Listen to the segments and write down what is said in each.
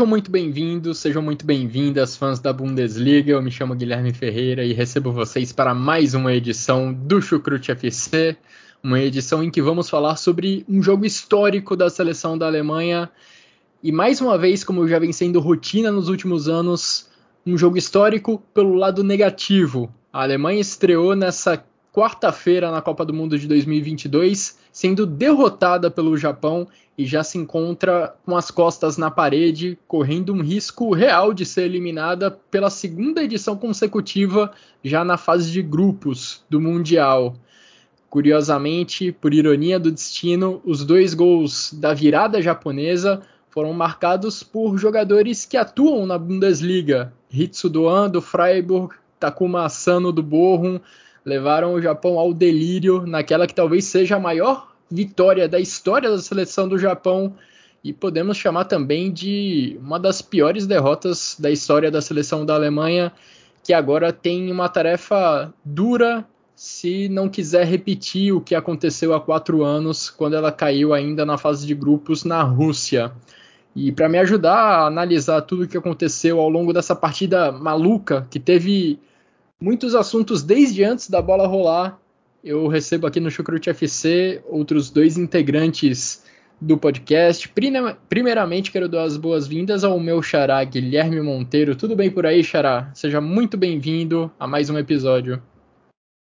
Sejam muito bem-vindos, sejam muito bem-vindas, fãs da Bundesliga. Eu me chamo Guilherme Ferreira e recebo vocês para mais uma edição do Chucrute FC, uma edição em que vamos falar sobre um jogo histórico da seleção da Alemanha. E mais uma vez, como já vem sendo rotina nos últimos anos, um jogo histórico pelo lado negativo. A Alemanha estreou nessa quarta-feira na Copa do Mundo de 2022, sendo derrotada pelo Japão e já se encontra com as costas na parede, correndo um risco real de ser eliminada pela segunda edição consecutiva, já na fase de grupos do Mundial. Curiosamente, por ironia do destino, os dois gols da virada japonesa foram marcados por jogadores que atuam na Bundesliga. Hitsu Doan do Freiburg, Takuma Asano do Bochum, levaram o Japão ao delírio naquela que talvez seja a maior vitória da história da seleção do Japão e podemos chamar também de uma das piores derrotas da história da seleção da Alemanha, que agora tem uma tarefa dura se não quiser repetir o que aconteceu há quatro anos, quando ela caiu ainda na fase de grupos na Rússia. E para me ajudar a analisar tudo o que aconteceu ao longo dessa partida maluca, que teve muitos assuntos desde antes da bola rolar. Eu recebo aqui no Chucrute FC outros dois integrantes do podcast. Primeiramente, quero dar as boas-vindas ao meu xará Guilherme Monteiro. Tudo bem por aí, xará? Seja muito bem-vindo a mais um episódio.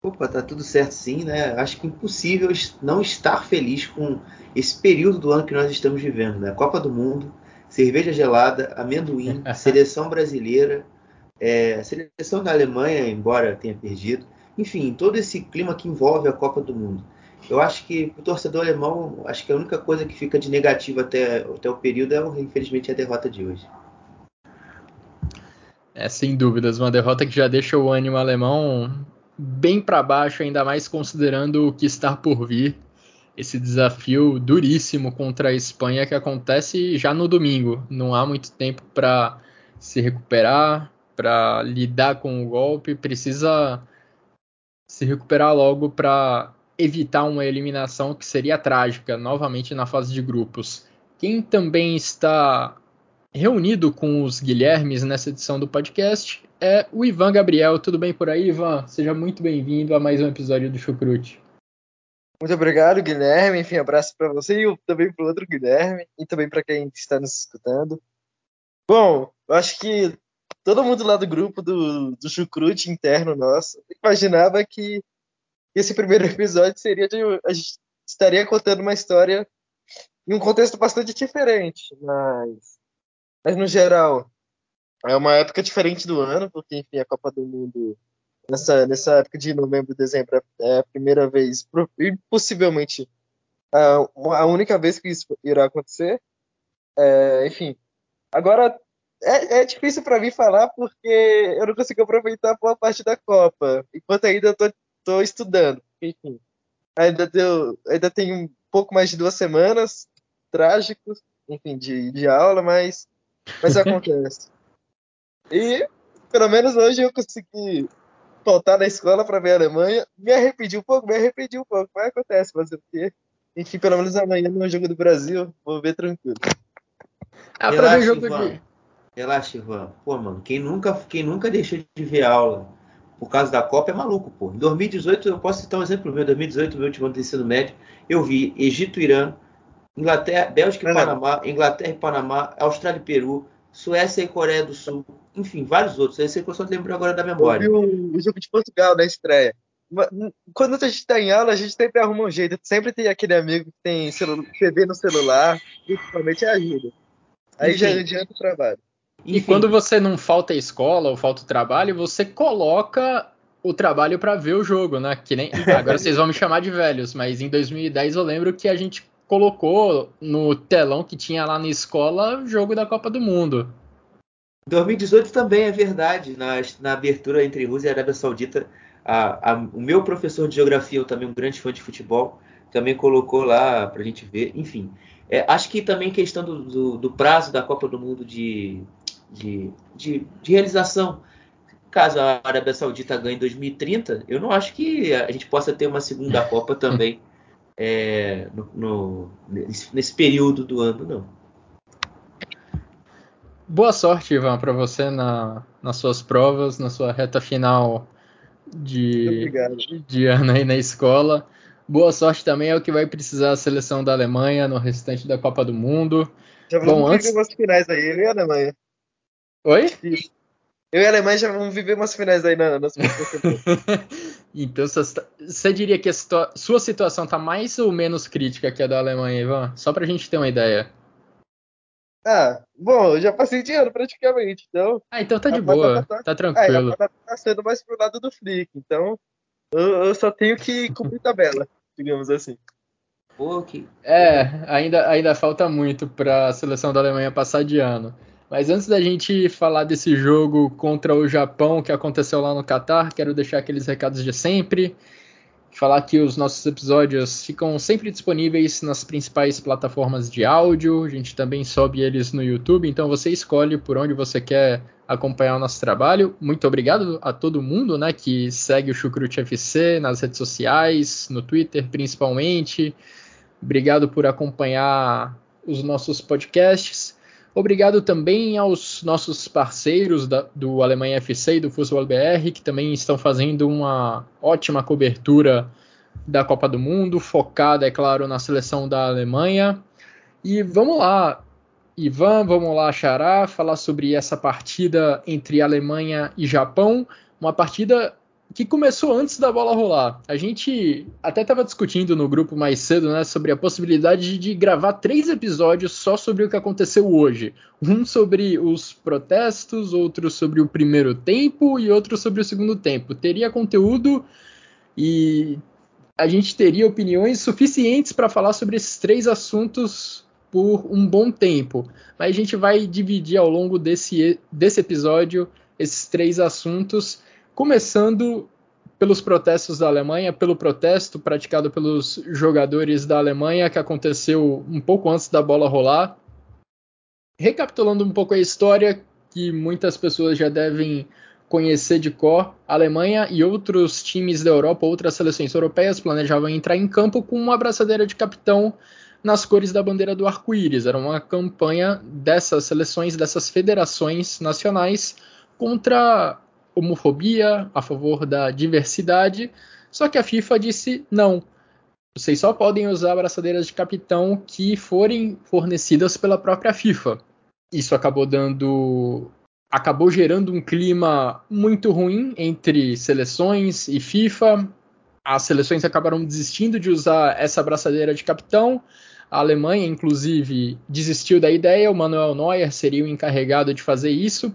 Opa, tá tudo certo sim, né? Acho que impossível não estar feliz com esse período do ano que nós estamos vivendo, né? Copa do Mundo, cerveja gelada, amendoim, seleção brasileira, é, a seleção da Alemanha, embora tenha perdido, enfim, todo esse clima que envolve a Copa do Mundo. Eu acho que o torcedor alemão, acho que a única coisa que fica de negativo até, até o período é, infelizmente, a derrota de hoje. É, sem dúvidas, uma derrota que já deixa o ânimo alemão bem para baixo, ainda mais considerando o que está por vir. Esse desafio duríssimo contra a Espanha que acontece já no domingo. Não há muito tempo para se recuperar, para lidar com o golpe, precisa se recuperar logo para evitar uma eliminação que seria trágica novamente na fase de grupos. Quem também está reunido com os Guilhermes nessa edição do podcast é o Ivan Gabriel. Tudo bem por aí, Ivan? Seja muito bem-vindo a mais um episódio do Chucrute. Muito obrigado, Guilherme. Enfim, abraço para você e também para o outro Guilherme e também para quem está nos escutando. Bom, eu acho que todo mundo lá do grupo do, do Chucrute interno nosso imaginava que esse primeiro episódio seria de. A gente estaria contando uma história em um contexto bastante diferente, mas, mas no geral é uma época diferente do ano, porque enfim, a Copa do Mundo nessa, nessa época de novembro dezembro é a primeira vez, e possivelmente a, a única vez que isso irá acontecer. É, enfim, agora é, é difícil para mim falar porque eu não consigo aproveitar boa parte da Copa, enquanto ainda tô, tô estudando. Enfim, ainda, deu, ainda tem um pouco mais de duas semanas trágicos, enfim, de, de aula, mas, mas acontece. E pelo menos hoje eu consegui voltar na escola para ver a Alemanha. Me arrependi um pouco, me arrependi um pouco, mas acontece, fazer o quê? Enfim, pelo menos amanhã no jogo do Brasil, vou ver tranquilo. Ah, para ver o jogo aqui. Relaxa, Ivan. Pô, mano, quem nunca, quem nunca deixou de ver aula por causa da Copa é maluco, pô. Em 2018, eu posso citar um exemplo meu. Em 2018, meu último ano de ensino médio, eu vi Egito, Irã, Inglaterra, Bélgica e Panamá, Inglaterra e Panamá, Austrália e Peru, Suécia e Coreia do Sul, enfim, vários outros. Esse é que eu só lembro agora da memória. Eu vi o, jogo de Portugal na estreia. Quando a gente está em aula, a gente sempre arruma um jeito. Sempre tem aquele amigo que tem TV no celular, principalmente ajuda. Aí Enfim. já adianta o trabalho. E quando você não falta escola ou falta o trabalho, você coloca o trabalho para ver o jogo, né? Que nem agora vocês vão me chamar de velhos, mas em 2010 eu lembro que a gente colocou no telão que tinha lá na escola o jogo da Copa do Mundo. 2018 também é verdade, na, na abertura entre Rússia e Arábia Saudita, a, a, o meu professor de geografia, eu também um grande fã de futebol, também colocou lá para a gente ver. Enfim, é, acho que também questão do, do, do, prazo da Copa do Mundo de, de, de, de realização caso a Arábia Saudita ganhe em 2030, eu não acho que a gente possa ter uma segunda Copa também é, no, no, nesse, período do ano, não. Boa sorte, Ivan, para você na, nas suas provas, na sua reta final de, de ano aí na escola. Boa sorte também é o que vai precisar a seleção da Alemanha no restante da Copa do Mundo. Já vamos Bom, antes... finais aí, eu e a Alemanha. Oi? Eu e a Alemanha já vamos viver umas finais aí na, nas Então, você diria que a situa sua situação está mais ou menos crítica que a da Alemanha, Ivan? Só para a gente ter uma ideia. Ah, bom, eu já passei de ano praticamente, então. Ah, então tá de boa, tá, tá tranquilo. É, tá sendo mais pro lado do Flick, então eu, eu só tenho que cumprir tabela, digamos assim. Okay. É, ainda, ainda falta muito para a seleção da Alemanha passar de ano. Mas antes da gente falar desse jogo contra o Japão que aconteceu lá no Catar, quero deixar aqueles recados de sempre. Falar que os nossos episódios ficam sempre disponíveis nas principais plataformas de áudio. A gente também sobe eles no YouTube, então você escolhe por onde você quer acompanhar o nosso trabalho. Muito obrigado a todo mundo né, que segue o Chucrute FC nas redes sociais, no Twitter principalmente. Obrigado por acompanhar os nossos podcasts. Obrigado também aos nossos parceiros da, do Alemanha FC e do Futebol BR, que também estão fazendo uma ótima cobertura da Copa do Mundo, focada, é claro, na seleção da Alemanha. E vamos lá, Ivan, vamos lá, Xará, falar sobre essa partida entre Alemanha e Japão. Uma partida que começou antes da bola rolar. A gente até estava discutindo no grupo mais cedo, né, sobre a possibilidade de gravar três episódios só sobre o que aconteceu hoje. Um sobre os protestos, outro sobre o primeiro tempo e outro sobre o segundo tempo. Teria conteúdo e a gente teria opiniões suficientes para falar sobre esses três assuntos por um bom tempo. Mas a gente vai dividir ao longo desse, desse episódio esses três assuntos começando pelos protestos da Alemanha, pelo protesto praticado pelos jogadores da Alemanha que aconteceu um pouco antes da bola rolar. Recapitulando um pouco a história que muitas pessoas já devem conhecer de cor, a Alemanha e outros times da Europa, outras seleções europeias planejavam entrar em campo com uma abraçadeira de capitão nas cores da bandeira do arco-íris. Era uma campanha dessas seleções, dessas federações nacionais contra homofobia, a favor da diversidade, só que a FIFA disse não. Vocês só podem usar abraçadeiras de capitão que forem fornecidas pela própria FIFA. Isso acabou dando acabou gerando um clima muito ruim entre seleções e FIFA. As seleções acabaram desistindo de usar essa abraçadeira de capitão. A Alemanha, inclusive, desistiu da ideia. O Manuel Neuer seria o encarregado de fazer isso.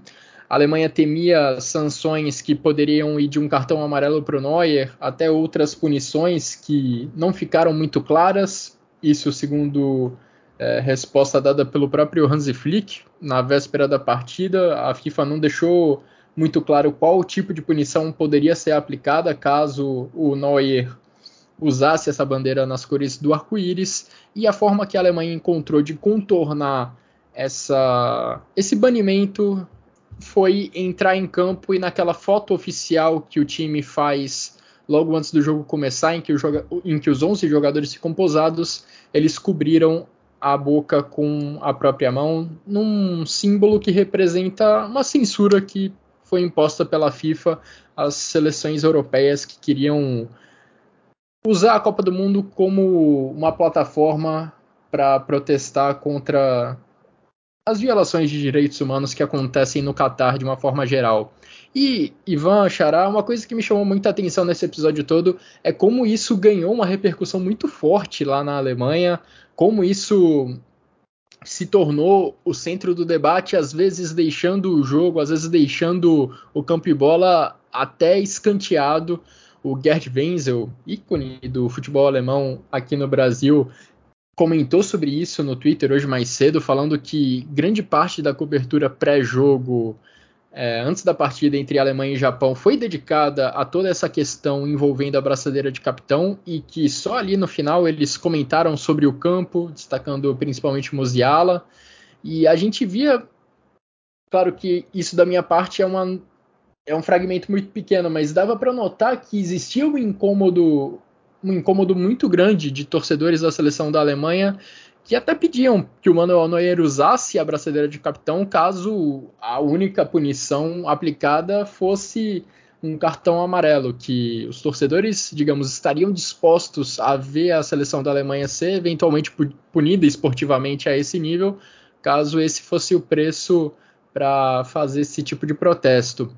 A Alemanha temia sanções que poderiam ir de um cartão amarelo para o Neuer até outras punições que não ficaram muito claras. Isso, segundo é, resposta dada pelo próprio Hansi Flick na véspera da partida, a FIFA não deixou muito claro qual tipo de punição poderia ser aplicada caso o Neuer usasse essa bandeira nas cores do arco-íris e a forma que a Alemanha encontrou de contornar essa, esse banimento foi entrar em campo e naquela foto oficial que o time faz logo antes do jogo começar, em que, em que os 11 jogadores ficam posados, eles cobriram a boca com a própria mão, num símbolo que representa uma censura que foi imposta pela FIFA às seleções europeias que queriam usar a Copa do Mundo como uma plataforma para protestar contra as violações de direitos humanos que acontecem no Catar de uma forma geral. E Ivan Xará, uma coisa que me chamou muita atenção nesse episódio todo é como isso ganhou uma repercussão muito forte lá na Alemanha, como isso se tornou o centro do debate, às vezes deixando o jogo, às vezes deixando o campo e bola até escanteado. O Gerd Wenzel, ícone do futebol alemão aqui no Brasil, comentou sobre isso no Twitter hoje mais cedo, falando que grande parte da cobertura pré-jogo, é, antes da partida entre Alemanha e Japão, foi dedicada a toda essa questão envolvendo a braçadeira de capitão e que só ali no final eles comentaram sobre o campo, destacando principalmente Musiala. E a gente via, claro que isso da minha parte é, uma, é um fragmento muito pequeno, mas dava para notar que existia um incômodo um incômodo muito grande de torcedores da seleção da Alemanha que até pediam que o Manuel Neuer usasse a braçadeira de capitão caso a única punição aplicada fosse um cartão amarelo, que os torcedores, digamos, estariam dispostos a ver a seleção da Alemanha ser eventualmente punida esportivamente a esse nível, caso esse fosse o preço para fazer esse tipo de protesto.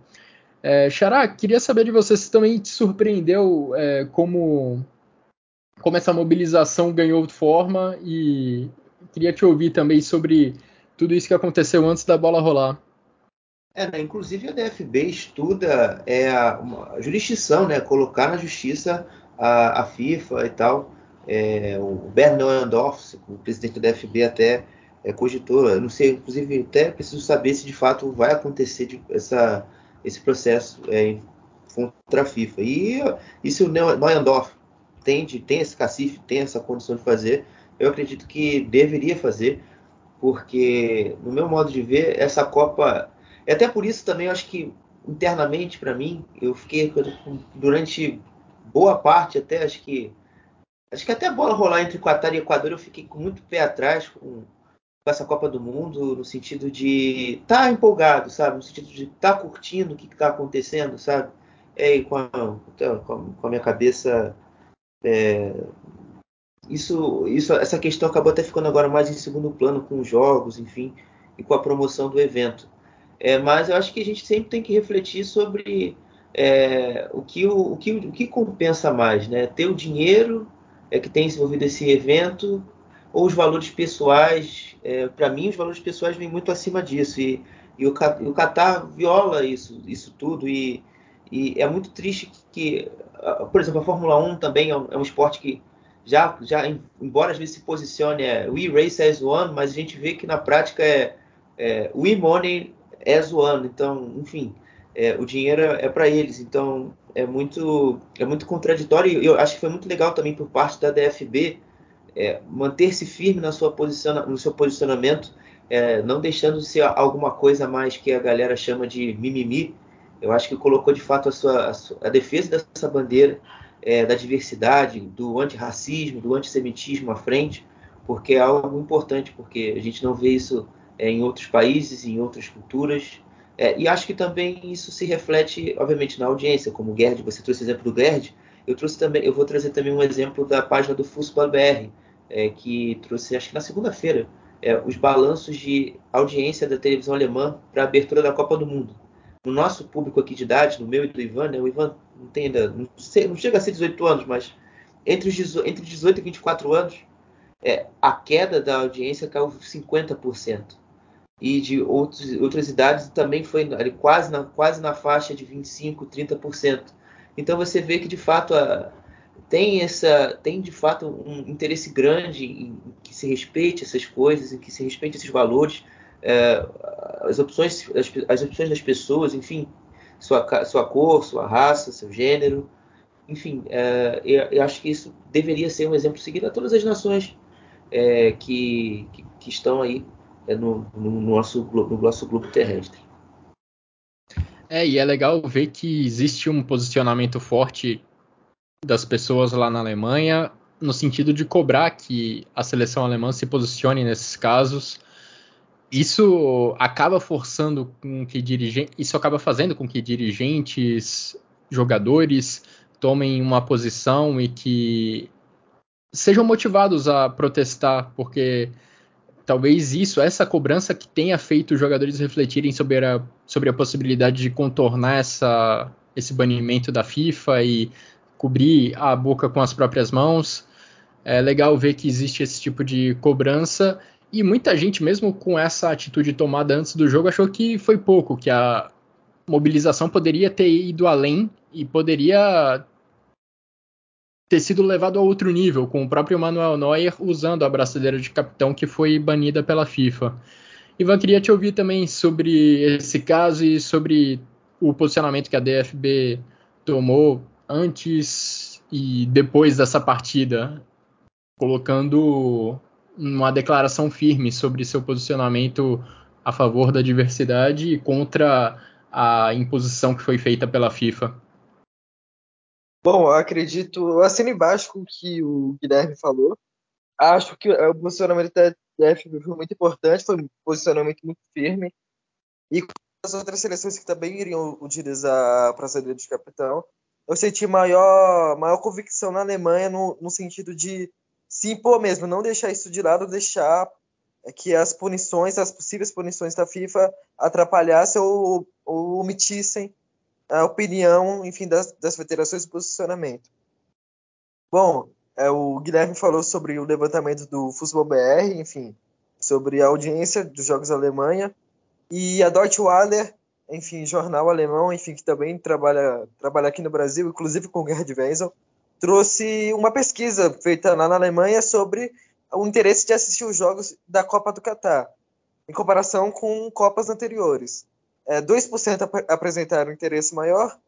É, Xará, queria saber de você se também te surpreendeu é, como como essa mobilização ganhou forma e queria te ouvir também sobre tudo isso que aconteceu antes da bola rolar. É, né, inclusive a DFB estuda é, a, a, jurisdição, né, colocar na justiça a, a FIFA e tal. É, o Bernd Neuendorf, o presidente da DFB, até é, cogitou, eu não sei, inclusive até preciso saber se de fato vai acontecer de, essa, esse processo é, contra a FIFA. E, e se o Neuendorf tem, tem esse cacife, tem essa condição de fazer, eu acredito que deveria fazer, porque, no meu modo de ver, essa Copa. Até por isso também, eu acho que internamente, para mim, eu fiquei durante boa parte, até acho que. Acho que até a bola rolar entre Qatar e Equador, eu fiquei com muito pé atrás com, com essa Copa do Mundo, no sentido de estar tá empolgado, sabe? No sentido de estar tá curtindo o que está acontecendo, sabe? É, com, a, com a minha cabeça é, isso, isso, essa questão acabou até ficando agora mais em segundo plano com os jogos, enfim, e com a promoção do evento. É, mas eu acho que a gente sempre tem que refletir sobre é, o, que, o, o, que, o que compensa mais, né? Ter o dinheiro é, que tem desenvolvido esse evento ou os valores pessoais. É, Para mim, os valores pessoais vêm muito acima disso e, e o, o Qatar viola isso, isso tudo e, e é muito triste que, por exemplo, a Fórmula 1 também é um, é um esporte que já, já, embora às vezes se posicione é We Race as One, mas a gente vê que na prática é, é We Money as One. Então, enfim, é, o dinheiro é, é para eles. Então, é muito, é muito contraditório. E eu acho que foi muito legal também por parte da DFB é, manter-se firme na sua posição, no seu posicionamento, é, não deixando de ser alguma coisa mais que a galera chama de mimimi eu acho que colocou de fato a, sua, a, sua, a defesa dessa bandeira é, da diversidade, do antirracismo, do antissemitismo à frente, porque é algo importante, porque a gente não vê isso é, em outros países, em outras culturas. É, e acho que também isso se reflete, obviamente, na audiência, como o Gerd, você trouxe o exemplo do Gerd, eu trouxe também, eu vou trazer também um exemplo da página do Fußball BR, é, que trouxe, acho que na segunda-feira, é, os balanços de audiência da televisão alemã para a abertura da Copa do Mundo no nosso público aqui de idade, no meu e do Ivan, né? O Ivan não tem ainda, não, sei, não chega a ser 18 anos, mas entre, os, entre 18 e 24 anos, é, a queda da audiência caiu 50%. E de outros, outras idades também foi ali, quase, na, quase na faixa de 25%, 30%. Então você vê que de fato a, tem essa tem de fato um interesse grande em que se respeite essas coisas, em que se respeite esses valores é, as, opções, as, as, opções das pessoas, enfim, sua, sua cor, sua raça, seu gênero, enfim, é, eu, eu, acho que isso deveria ser um exemplo seguido a todas as nações é, que, que, que, estão aí é, no, no, nosso, no nosso globo terrestre. É, e é legal ver que existe um posicionamento forte das pessoas lá na Alemanha no sentido de cobrar que a seleção alemã se posicione nesses casos isso acaba forçando com que dirigentes, isso acaba fazendo com que dirigentes, jogadores tomem uma posição e que sejam motivados a protestar, porque talvez isso, essa cobrança que tenha feito os jogadores refletirem sobre a, sobre a possibilidade de contornar essa, esse banimento da FIFA e cobrir a boca com as próprias mãos. É legal ver que existe esse tipo de cobrança e muita gente, mesmo com essa atitude tomada antes do jogo, achou que foi pouco, que a, mobilização poderia ter ido além e poderia ter sido levado a outro nível, com o próprio Manuel Neuer usando a braçadeira de capitão que foi banida pela FIFA. Ivan, queria te ouvir também sobre esse caso e sobre o posicionamento que a DFB tomou antes e depois dessa partida, colocando uma declaração firme sobre seu posicionamento a favor da diversidade e contra a imposição que foi feita pela FIFA. Bom, acredito, eu assino embaixo com o que o Guilherme falou. Acho que o posicionamento da DFB foi muito importante, foi um posicionamento muito firme. E com as outras seleções que também iriam utilizar a praçadeira de capitão, eu senti maior, maior convicção na Alemanha no, no sentido de se impor mesmo, não deixar isso de lado, deixar que as punições, as possíveis punições da FIFA atrapalhassem ou, ou omitissem a opinião, enfim, das, das federações de posicionamento. Bom, é, o Guilherme falou sobre o levantamento do Futebol BR, enfim, sobre a audiência dos Jogos da Alemanha, e a Deutsche Welle, enfim, jornal alemão, enfim, que também trabalha, trabalha aqui no Brasil, inclusive com o Gerhard Wenzel, trouxe uma pesquisa feita lá na Alemanha sobre o interesse de assistir os jogos da Copa do Catar, em comparação com Copas anteriores. É, 2% ap apresentaram interesse maior,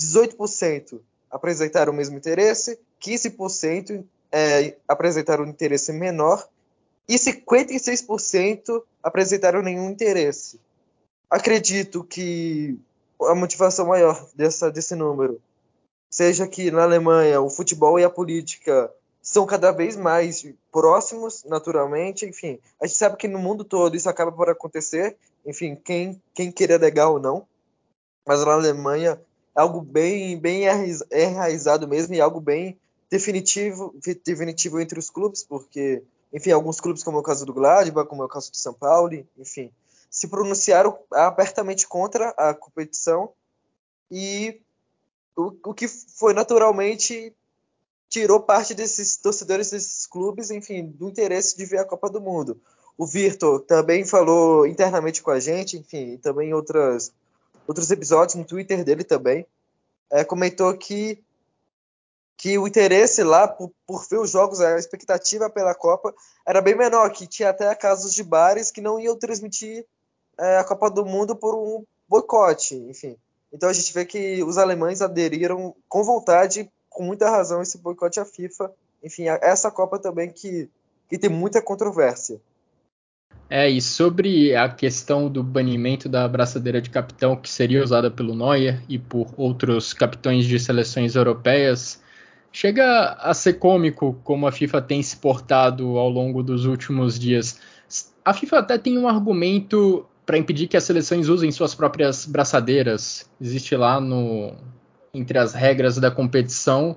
18% apresentaram o mesmo interesse, 15% é, apresentaram interesse menor e 56% apresentaram nenhum interesse. Acredito que a motivação maior dessa, desse número seja que na Alemanha o futebol e a política são cada vez mais próximos, naturalmente. Enfim, a gente sabe que no mundo todo isso acaba por acontecer. Enfim, quem, quem queira legal ou não. Mas na Alemanha é algo bem, bem enraizado mesmo e algo bem definitivo, definitivo entre os clubes, porque, enfim, alguns clubes, como é o caso do Gladbach, como é o caso do São Paulo, enfim, se pronunciaram abertamente contra a competição e o, o que foi naturalmente tirou parte desses torcedores desses clubes, enfim, do interesse de ver a Copa do Mundo. O Virto também falou internamente com a gente, enfim, também em outras, outros episódios no Twitter dele também, é, comentou que que o interesse lá por, por, ver os jogos, a expectativa pela Copa era bem menor, que tinha até casos de bares que não iam transmitir é, a Copa do Mundo por um boicote, enfim. Então a gente vê que os alemães aderiram com vontade, com muita razão, esse boicote à FIFA. Enfim, essa Copa também que, que tem muita controvérsia. É, e sobre a questão do banimento da braçadeira de capitão que seria usada pelo Neuer e por outros capitães de seleções europeias, chega a ser cômico como a FIFA tem se portado ao longo dos últimos dias. A FIFA até tem um argumento para impedir que as seleções usem suas próprias braçadeiras. Existe lá no entre as regras da competição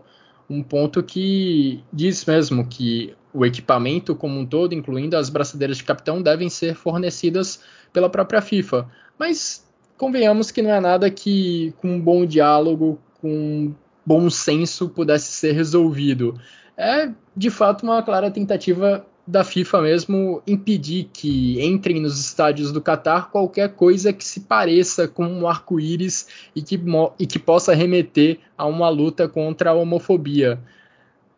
um ponto que diz mesmo que o equipamento como um todo, incluindo as braçadeiras de capitão, devem ser fornecidas pela própria FIFA. Mas convenhamos que não é nada que com um bom diálogo, com bom senso pudesse ser resolvido. É de fato uma clara tentativa da FIFA mesmo impedir que entrem nos estádios do Catar qualquer coisa que se pareça com um arco-íris e que, e que possa remeter a uma luta contra a homofobia.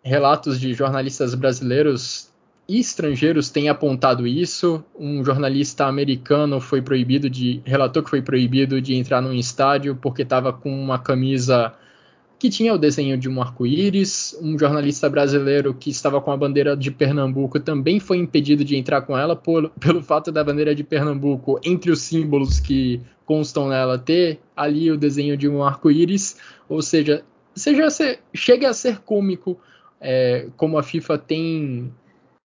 Relatos de jornalistas brasileiros e estrangeiros têm apontado isso. Um jornalista americano foi proibido de relatou que foi proibido de entrar num estádio porque estava com uma camisa que tinha o desenho de um arco-íris. Um jornalista brasileiro que estava com a bandeira de Pernambuco também foi impedido de entrar com ela por, pelo fato da bandeira de Pernambuco, entre os símbolos que constam nela, ter ali o desenho de um arco-íris. Ou seja, seja ser, chega a ser cômico é, como a FIFA tem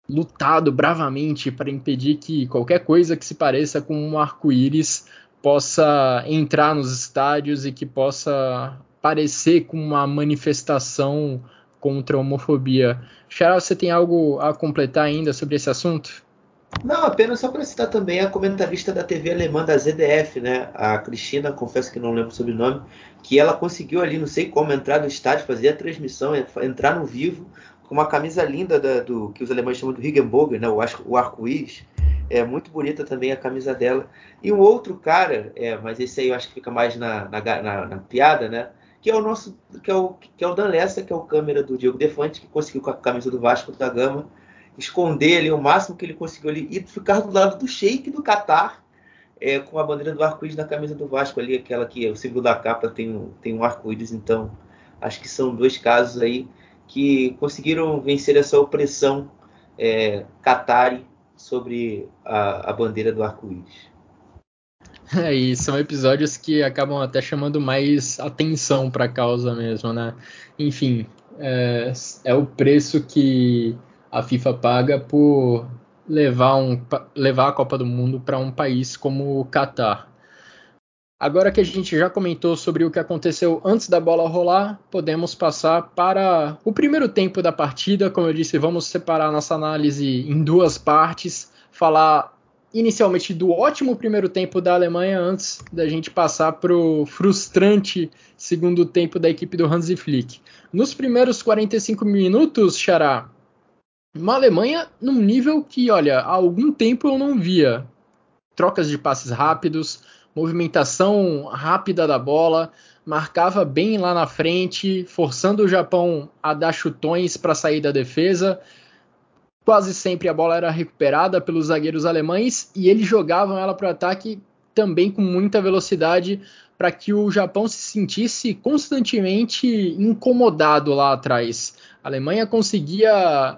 lutado bravamente para impedir que qualquer coisa que se pareça com um arco-íris possa entrar nos estádios e que possa parecer com uma manifestação contra a homofobia. Xará, você tem algo a completar ainda sobre esse assunto? Não, apenas só para citar também a comentarista da TV alemã da ZDF, né? A Cristina, confesso que não lembro o sobrenome, que ela conseguiu ali, não sei como, entrar no estádio, fazer a transmissão, entrar no vivo, com uma camisa linda da, do que os alemães chamam de Higgenbogen, né? O, o arco-íris. É muito bonita também a camisa dela. E o outro cara, é, mas esse aí eu acho que fica mais na, na, na, na piada, né? Que é o nosso, que é o, que é o Dan Lessa, que é o câmera do Diego Defante, que conseguiu com a camisa do Vasco da Gama esconder ali o máximo que ele conseguiu ali e ficar do lado do Sheik do Catar, é, com a bandeira do arco-íris na camisa do Vasco ali, aquela que o símbolo da capa tem tem um arco-íris, então acho que são dois casos aí que conseguiram vencer essa opressão é, sobre a, a bandeira do arco-íris. É, e são episódios que acabam até chamando mais atenção para a causa mesmo, né? Enfim, é, é, o preço que a FIFA paga por levar, um, levar a Copa do Mundo para um país como o Catar. Agora que a gente já comentou sobre o que aconteceu antes da bola rolar, podemos passar para o primeiro tempo da partida. Como eu disse, vamos separar nossa análise em duas partes, falar inicialmente do ótimo primeiro tempo da Alemanha antes da gente passar para o frustrante segundo tempo da equipe do Hansi Flick. Nos primeiros 45 minutos, Xará, uma Alemanha num nível que, olha, há algum tempo eu não via. Trocas de passes rápidos, movimentação rápida da bola, marcava bem lá na frente, forçando o Japão a dar chutões para sair da defesa. Quase sempre a bola era recuperada pelos zagueiros alemães e eles jogavam ela para o ataque também com muita velocidade para que o Japão se sentisse constantemente incomodado lá atrás. A Alemanha conseguia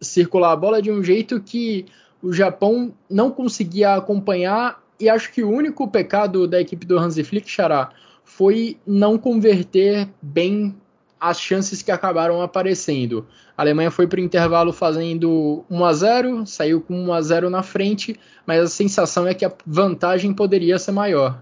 circular a bola de um jeito que o Japão não conseguia acompanhar e acho que o único pecado da equipe do Hansi Flick, Xará, foi não converter bem as chances que acabaram aparecendo. A Alemanha foi para o intervalo fazendo 1 a 0, saiu com 1 a 0 na frente, mas a sensação é que a vantagem poderia ser maior.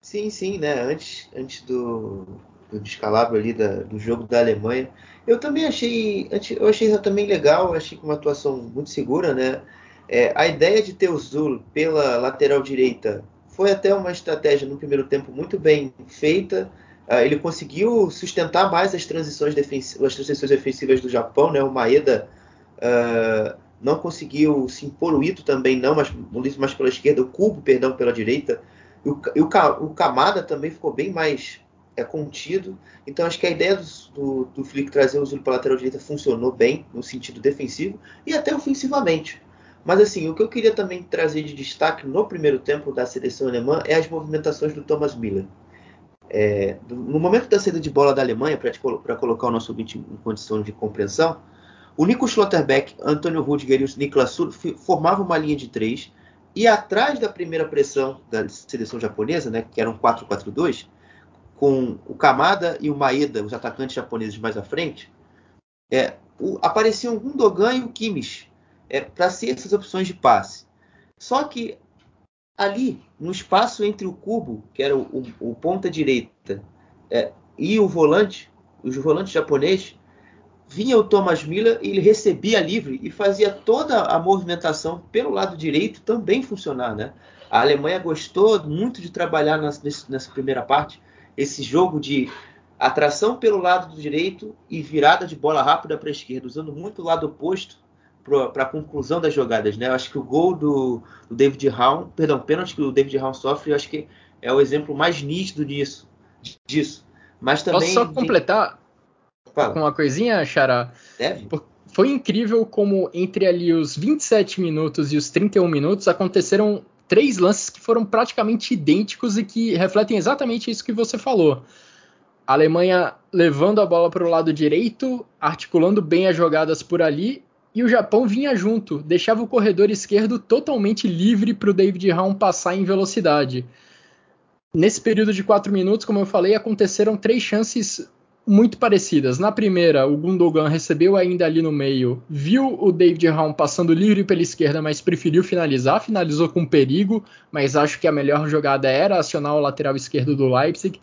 Sim, sim, né? Antes, antes do, do descalabro ali da, do jogo da Alemanha, eu também achei, eu achei também legal, achei uma atuação muito segura, né? É, a ideia de ter o Zul pela lateral direita foi até uma estratégia no primeiro tempo muito bem feita. Uh, ele conseguiu sustentar mais as transições, defensivas, as transições defensivas do Japão, né? O Maeda uh, não conseguiu se impor o Ito também não, mas o Liso mais pela esquerda, o Cubo, perdão, pela direita. E o, e o, o Kamada também ficou bem mais é contido. Então acho que a ideia do, do, do Flick trazer o Zulu para a lateral direita funcionou bem no sentido defensivo e até ofensivamente. Mas assim, o que eu queria também trazer de destaque no primeiro tempo da seleção alemã é as movimentações do Thomas Miller. É, no momento da saída de bola da Alemanha, para colocar o nosso ouvinte em condição de compreensão, o Nico Schlotterbeck, Antônio Rudiger e o Niklas Sul formavam uma linha de três e atrás da primeira pressão da seleção japonesa, né, que era um 4-4-2, com o Kamada e o Maeda, os atacantes japoneses mais à frente, é, o, apareciam Gundogan e o Kimmich é, para ser essas opções de passe. Só que ali, no espaço entre o cubo, que era o, o, o ponta direita, é, e o volante, os volantes japonês, vinha o Thomas Miller e ele recebia livre e fazia toda a movimentação pelo lado direito também funcionar. Né? A Alemanha gostou muito de trabalhar nessa, nessa primeira parte esse jogo de atração pelo lado do direito e virada de bola rápida para a esquerda, usando muito o lado oposto para a conclusão das jogadas. Né? Eu acho que o gol do, do David Raum, perdão, o pênalti que o David Raum sofre, eu acho que é o exemplo mais nítido disso. disso. Mas também. Posso só completar Fala. com uma coisinha, Xará? Deve. Foi incrível como entre ali os 27 minutos e os 31 minutos aconteceram três lances que foram praticamente idênticos e que refletem exatamente isso que você falou. A Alemanha levando a bola para o lado direito, articulando bem as jogadas por ali, e o Japão vinha junto, deixava o corredor esquerdo totalmente livre para o David Raum passar em velocidade. Nesse período de quatro minutos, como eu falei, aconteceram três chances muito parecidas. Na primeira, o Gundogan recebeu ainda ali no meio, viu o David Raum passando livre pela esquerda, mas preferiu finalizar, finalizou com perigo, mas acho que a melhor jogada era acionar o lateral esquerdo do Leipzig.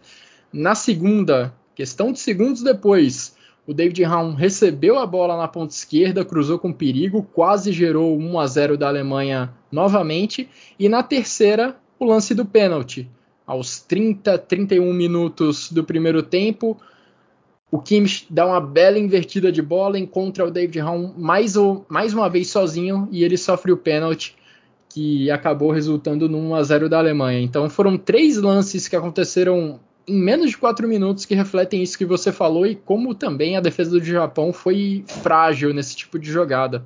Na segunda, questão de segundos depois, o David Raum recebeu a bola na ponta esquerda, cruzou com perigo, quase gerou 1 a 0 da Alemanha novamente, e na terceira, o lance do pênalti. Aos 30, 31 minutos do primeiro tempo, o Kimmich dá uma bela invertida de bola, encontra o David Raum mais, mais uma vez sozinho e ele sofre o pênalti. que acabou resultando no 1 a 0 da Alemanha. Então foram três lances que aconteceram em menos de quatro minutos que refletem isso que você falou e como também a defesa do Japão foi frágil nesse tipo de jogada.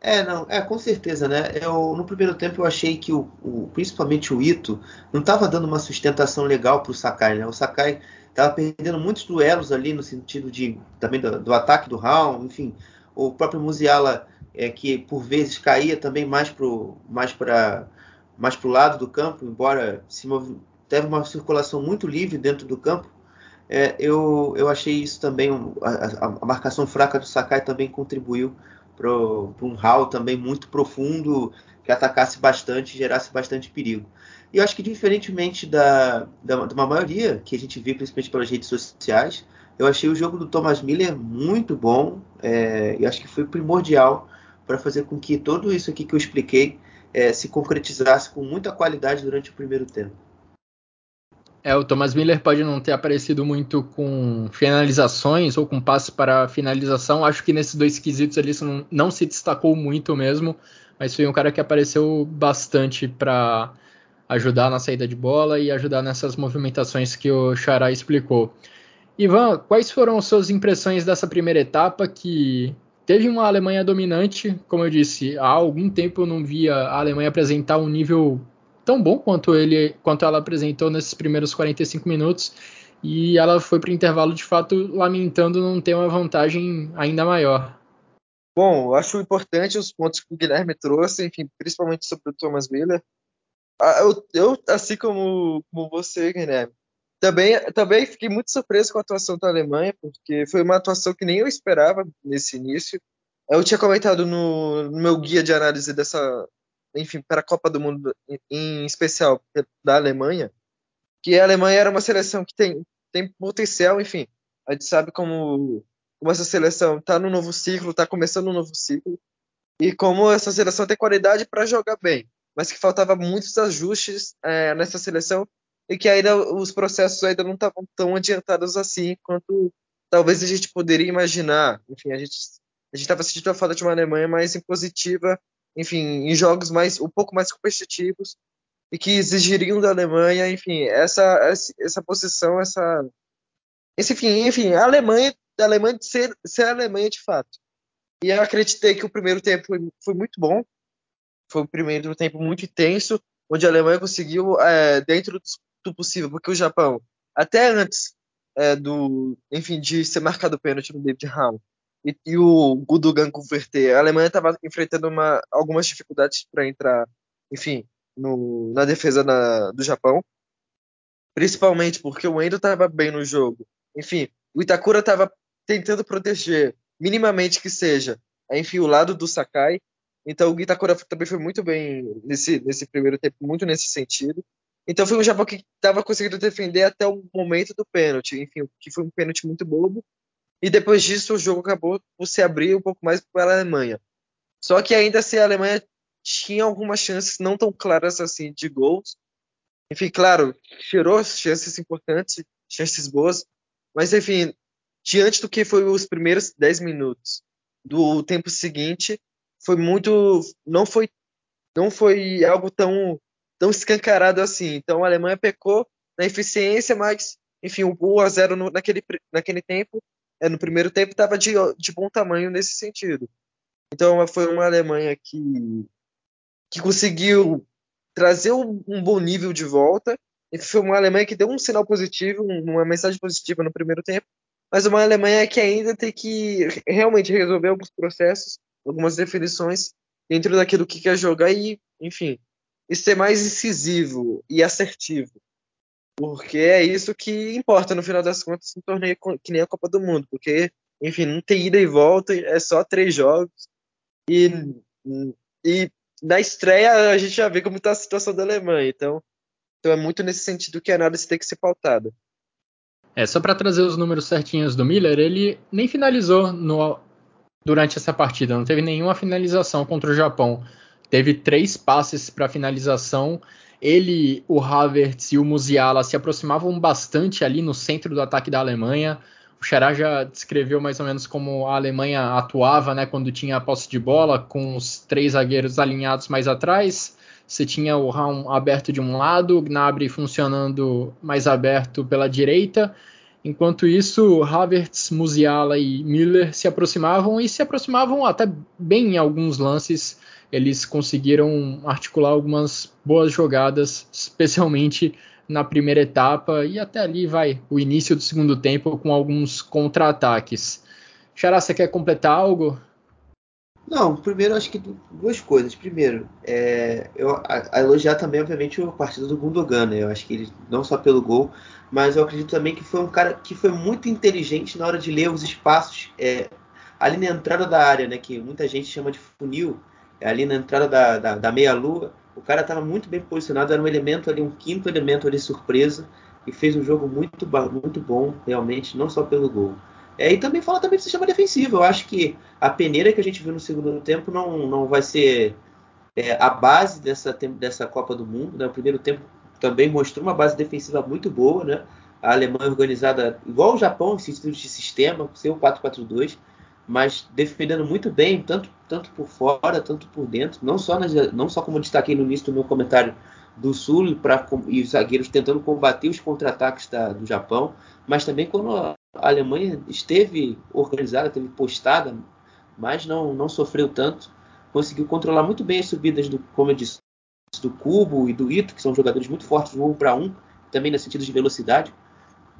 É, não, é, com certeza, né? Eu, no primeiro tempo eu achei que o, o principalmente o Ito não estava dando uma sustentação legal para o Sakai, né? O Sakai estava perdendo muitos duelos ali no sentido de também do, do ataque do round, enfim, o próprio Musiala é, que por vezes caía também mais para mais para mais o lado do campo, embora se mov... teve uma circulação muito livre dentro do campo. É, eu, eu achei isso também, a, a, marcação fraca do Sakai também contribuiu para um hall também muito profundo, que atacasse bastante gerasse bastante perigo. E eu acho que diferentemente da, da, de uma maioria que a gente vê, principalmente pelas redes sociais, eu achei o jogo do Thomas Miller muito bom é, e acho que foi primordial para fazer com que tudo isso aqui que eu expliquei é, se concretizasse com muita qualidade durante o primeiro tempo. É, o Thomas Miller pode não ter aparecido muito com finalizações ou com passes para finalização. Acho que nesses dois quesitos ali não, não se destacou muito mesmo, mas foi um cara que apareceu bastante para ajudar na saída de bola e ajudar nessas movimentações que o Xará explicou. Ivan, quais foram as suas impressões dessa primeira etapa que teve uma Alemanha dominante, como eu disse, há algum tempo eu não via a Alemanha apresentar um nível tão bom quanto ele, quanto ela apresentou nesses primeiros 45 minutos, e ela foi para o intervalo de fato lamentando não ter uma vantagem ainda maior. Bom, acho importante os pontos que o Guilherme trouxe, enfim, principalmente sobre o Thomas Miller. Ah, eu, eu assim como, como você, Guilherme, também, também fiquei muito surpreso com a atuação da Alemanha, porque foi uma atuação que nem eu esperava nesse início. Eu tinha comentado no, no meu guia de análise dessa, enfim, para a Copa do Mundo, em, especial da Alemanha, que a Alemanha era uma seleção que tem, tem potencial, enfim. A gente sabe como, como essa seleção está no novo ciclo, está começando um novo ciclo, e como essa seleção tem qualidade para jogar bem, mas que faltava muitos ajustes é, nessa seleção e que ainda os processos ainda não estavam tão adiantados assim quanto talvez a gente poderia imaginar. Enfim, a gente a gente estava sentindo a falta de uma Alemanha mais impositiva, enfim, em jogos mais um pouco mais competitivos e que exigiriam da Alemanha, enfim, essa essa posição, essa esse, enfim, enfim, a Alemanha, a Alemanha ser, ser a Alemanha de fato. E eu acreditei que o primeiro tempo foi, foi muito bom, foi um primeiro tempo muito intenso, onde a Alemanha conseguiu, é, dentro do possível, porque o Japão, até antes é, do, enfim, de ser marcado pênalti no David Raum e, e o Gudogan converter, a Alemanha estava enfrentando uma, algumas dificuldades para entrar, enfim, no, na defesa na, do Japão, principalmente porque o Endo estava bem no jogo. Enfim, o Itakura estava tentando proteger, minimamente que seja, enfim, o lado do Sakai. Então o Itakura também foi muito bem nesse, nesse primeiro tempo, muito nesse sentido. Então foi um Japão que estava conseguindo defender até o momento do pênalti, enfim, que foi um pênalti muito bobo. E depois disso o jogo acabou por se abrir um pouco mais para a Alemanha. Só que ainda assim a Alemanha tinha algumas chances não tão claras assim de gols. Enfim, claro, tirou chances importantes, chances boas, mas enfim, diante do que foi os primeiros 10 minutos do tempo seguinte, foi muito não foi não foi algo tão tão escancarado assim. Então a Alemanha pecou na eficiência, mas, enfim, o 1 a 0 no, naquele, naquele tempo, no primeiro tempo, estava de, de bom tamanho nesse sentido. Então foi uma Alemanha que, que conseguiu trazer um, um bom nível de volta. E foi uma Alemanha que deu um sinal positivo, uma mensagem positiva no primeiro tempo, mas uma Alemanha que ainda tem que realmente resolver alguns processos, algumas definições dentro daquilo que quer jogar e, enfim, ser mais incisivo e assertivo. Porque é isso que importa no final das contas no torneio que nem a Copa do Mundo. Porque, enfim, não tem ida e volta, é só três jogos. E, e na estreia a gente já vê como está a situação da Alemanha. Então, então é muito nesse sentido que a análise tem que ser pautada. É, só para trazer os números certinhos do Miller, ele nem finalizou no, durante essa partida, não teve nenhuma finalização contra o Japão teve três passes para finalização. Ele, o Havertz e o Musiala se aproximavam bastante ali no centro do ataque da Alemanha. O Xará já descreveu mais ou menos como a Alemanha atuava né, quando tinha a posse de bola, com os três zagueiros alinhados mais atrás. Você tinha o Raum aberto de um lado, o Gnabry funcionando mais aberto pela direita. Enquanto isso, Havertz, Musiala e Müller se aproximavam e se aproximavam até bem em alguns lances. Eles conseguiram articular algumas boas jogadas, especialmente na primeira etapa e até ali vai o início do segundo tempo com alguns contra-ataques. Xará, você quer completar algo? Não, primeiro acho que duas coisas. Primeiro, é, eu, a, a, elogiar também, obviamente, o partido do Gundogan. Né? Eu acho que ele, não só pelo gol, mas eu acredito também que foi um cara que foi muito inteligente na hora de ler os espaços é, ali na entrada da área, né? que muita gente chama de funil, ali na entrada da, da, da meia-lua o cara estava muito bem posicionado, era um elemento ali, um quinto elemento ali surpresa e fez um jogo muito, muito bom, realmente, não só pelo gol. É, e também fala também do sistema defensivo. Eu acho que a peneira que a gente viu no segundo tempo não, não vai ser é, a base dessa, dessa Copa do Mundo. Né? O primeiro tempo também mostrou uma base defensiva muito boa, né? A Alemanha organizada igual o Japão, em sentido de sistema, seu 4-4-2 mas defendendo muito bem, tanto, tanto por fora, tanto por dentro, não só, nas, não só como destaquei no início do meu comentário do Sul pra, e os zagueiros tentando combater os contra-ataques do Japão, mas também quando a Alemanha esteve organizada, esteve postada, mas não, não sofreu tanto, conseguiu controlar muito bem as subidas do, como eu disse, do Cubo e do Ito, que são jogadores muito fortes um para um, também no sentido de velocidade.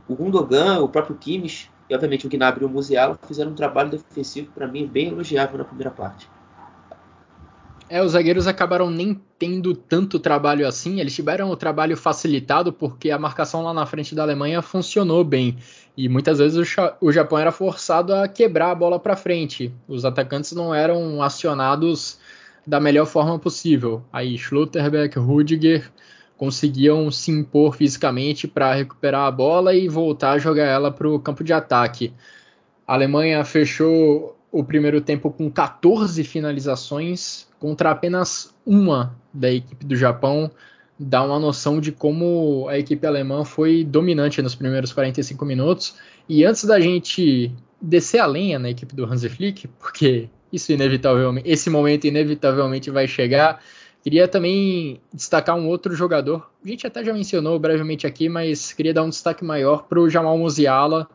O Gundogan, o próprio Kimmich, e obviamente o Gnabry e o Musiala fizeram um trabalho defensivo para mim bem elogiável na primeira parte. É, os zagueiros acabaram nem tendo tanto trabalho assim, eles tiveram o trabalho facilitado porque a marcação lá na frente da Alemanha funcionou bem. E muitas vezes o, Japão era forçado a quebrar a bola para frente. Os atacantes não eram acionados da melhor forma possível. Aí Schlotterbeck, Rudiger conseguiam se impor fisicamente para recuperar a bola e voltar a jogar ela para o campo de ataque. A Alemanha fechou o primeiro tempo com 14 finalizações contra apenas uma da equipe do Japão. Dá uma noção de como a equipe alemã foi dominante nos primeiros 45 minutos. E antes da gente descer a lenha na equipe do Hansi Flick, porque isso inevitavelmente, esse momento inevitavelmente vai chegar, Queria também destacar um outro jogador. A gente até já mencionou brevemente aqui, mas queria dar um destaque maior para o Jamal Musiala,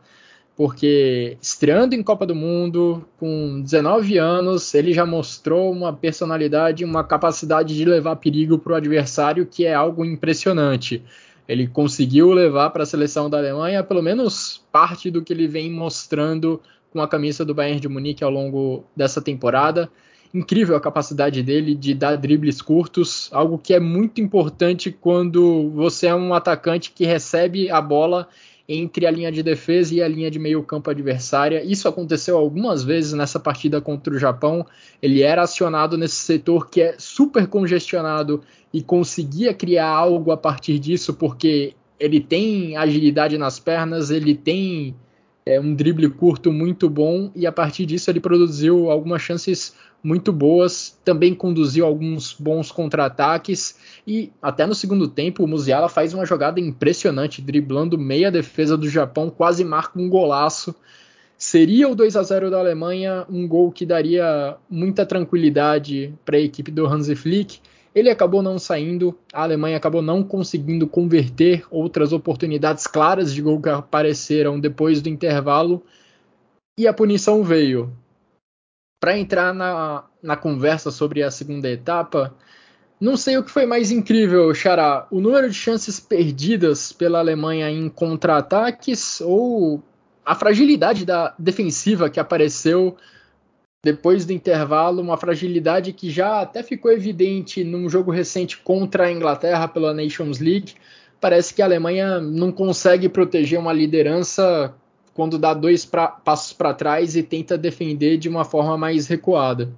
porque estreando em Copa do Mundo, com 19 anos, ele já mostrou uma personalidade, uma capacidade de levar perigo para o adversário que é algo impressionante. Ele conseguiu levar para a seleção da Alemanha pelo menos parte do que ele vem mostrando com a camisa do Bayern de Munique ao longo dessa temporada incrível a capacidade dele de dar dribles curtos, algo que é muito importante quando você é um atacante que recebe a bola entre a linha de defesa e a linha de meio campo adversária. Isso aconteceu algumas vezes nessa partida contra o Japão. Ele era acionado nesse setor que é super congestionado e conseguia criar algo a partir disso, porque ele tem agilidade nas pernas, ele tem é, um drible curto muito bom e a partir disso ele produziu algumas chances muito boas, também conduziu alguns bons contra-ataques e até no segundo tempo o Musiala faz uma jogada impressionante, driblando meia defesa do Japão, quase marca um golaço. Seria o 2 a 0 da Alemanha, um gol que daria muita tranquilidade para a equipe do Hansi Flick. Ele acabou não saindo, a Alemanha acabou não conseguindo converter outras oportunidades claras de gol que apareceram depois do intervalo e a punição veio para entrar na, na conversa sobre a segunda etapa, não sei o que foi mais incrível, Xará. O número de chances perdidas pela Alemanha em contra-ataques ou a fragilidade da defensiva que apareceu depois do intervalo, uma fragilidade que já até ficou evidente num jogo recente contra a Inglaterra pela Nations League. Parece que a Alemanha não consegue proteger uma liderança quando dá dois pra, passos para trás e tenta defender de uma forma mais recuada.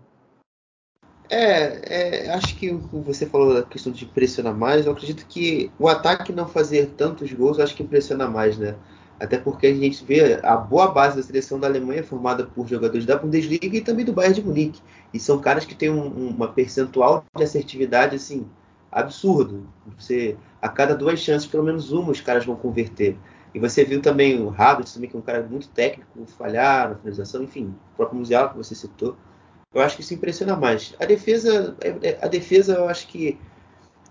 É, é, acho que você falou da questão de pressionar mais. Eu acredito que o ataque não fazer tantos gols, acho que impressiona mais, né? Até porque a gente vê a boa base da seleção da Alemanha formada por jogadores da Bundesliga e também do Bayern de Munique. E são caras que têm um, uma percentual de assertividade assim absurdo. Você a cada duas chances, pelo menos uma, os caras vão converter. E você viu também o Havertz, também, que é um cara muito técnico, falhar na finalização, enfim, o próprio Musiala que você citou. Eu acho que isso impressiona mais. A defesa, é, é, a defesa, eu acho que.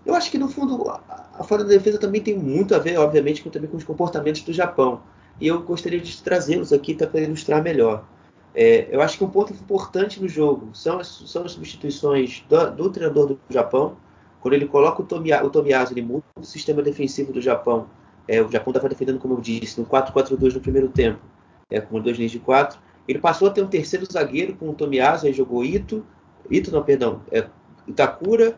Eu acho que no fundo a falta da defesa também tem muito a ver, obviamente, com, também com os comportamentos do Japão. E eu gostaria de trazê-los aqui para ilustrar melhor. É, eu acho que um ponto importante no jogo são as, são as substituições do, do treinador do Japão. Quando ele coloca o, Tomia, o Tomiyasu, ele muda o sistema defensivo do Japão. É, o Japão estava defendendo, como eu disse, no 4-4-2 no primeiro tempo, é, com dois linhas de quatro. Ele passou a ter um terceiro zagueiro com o Tomiyasu, aí jogou Ito, Ito não, perdão, é, Itakura,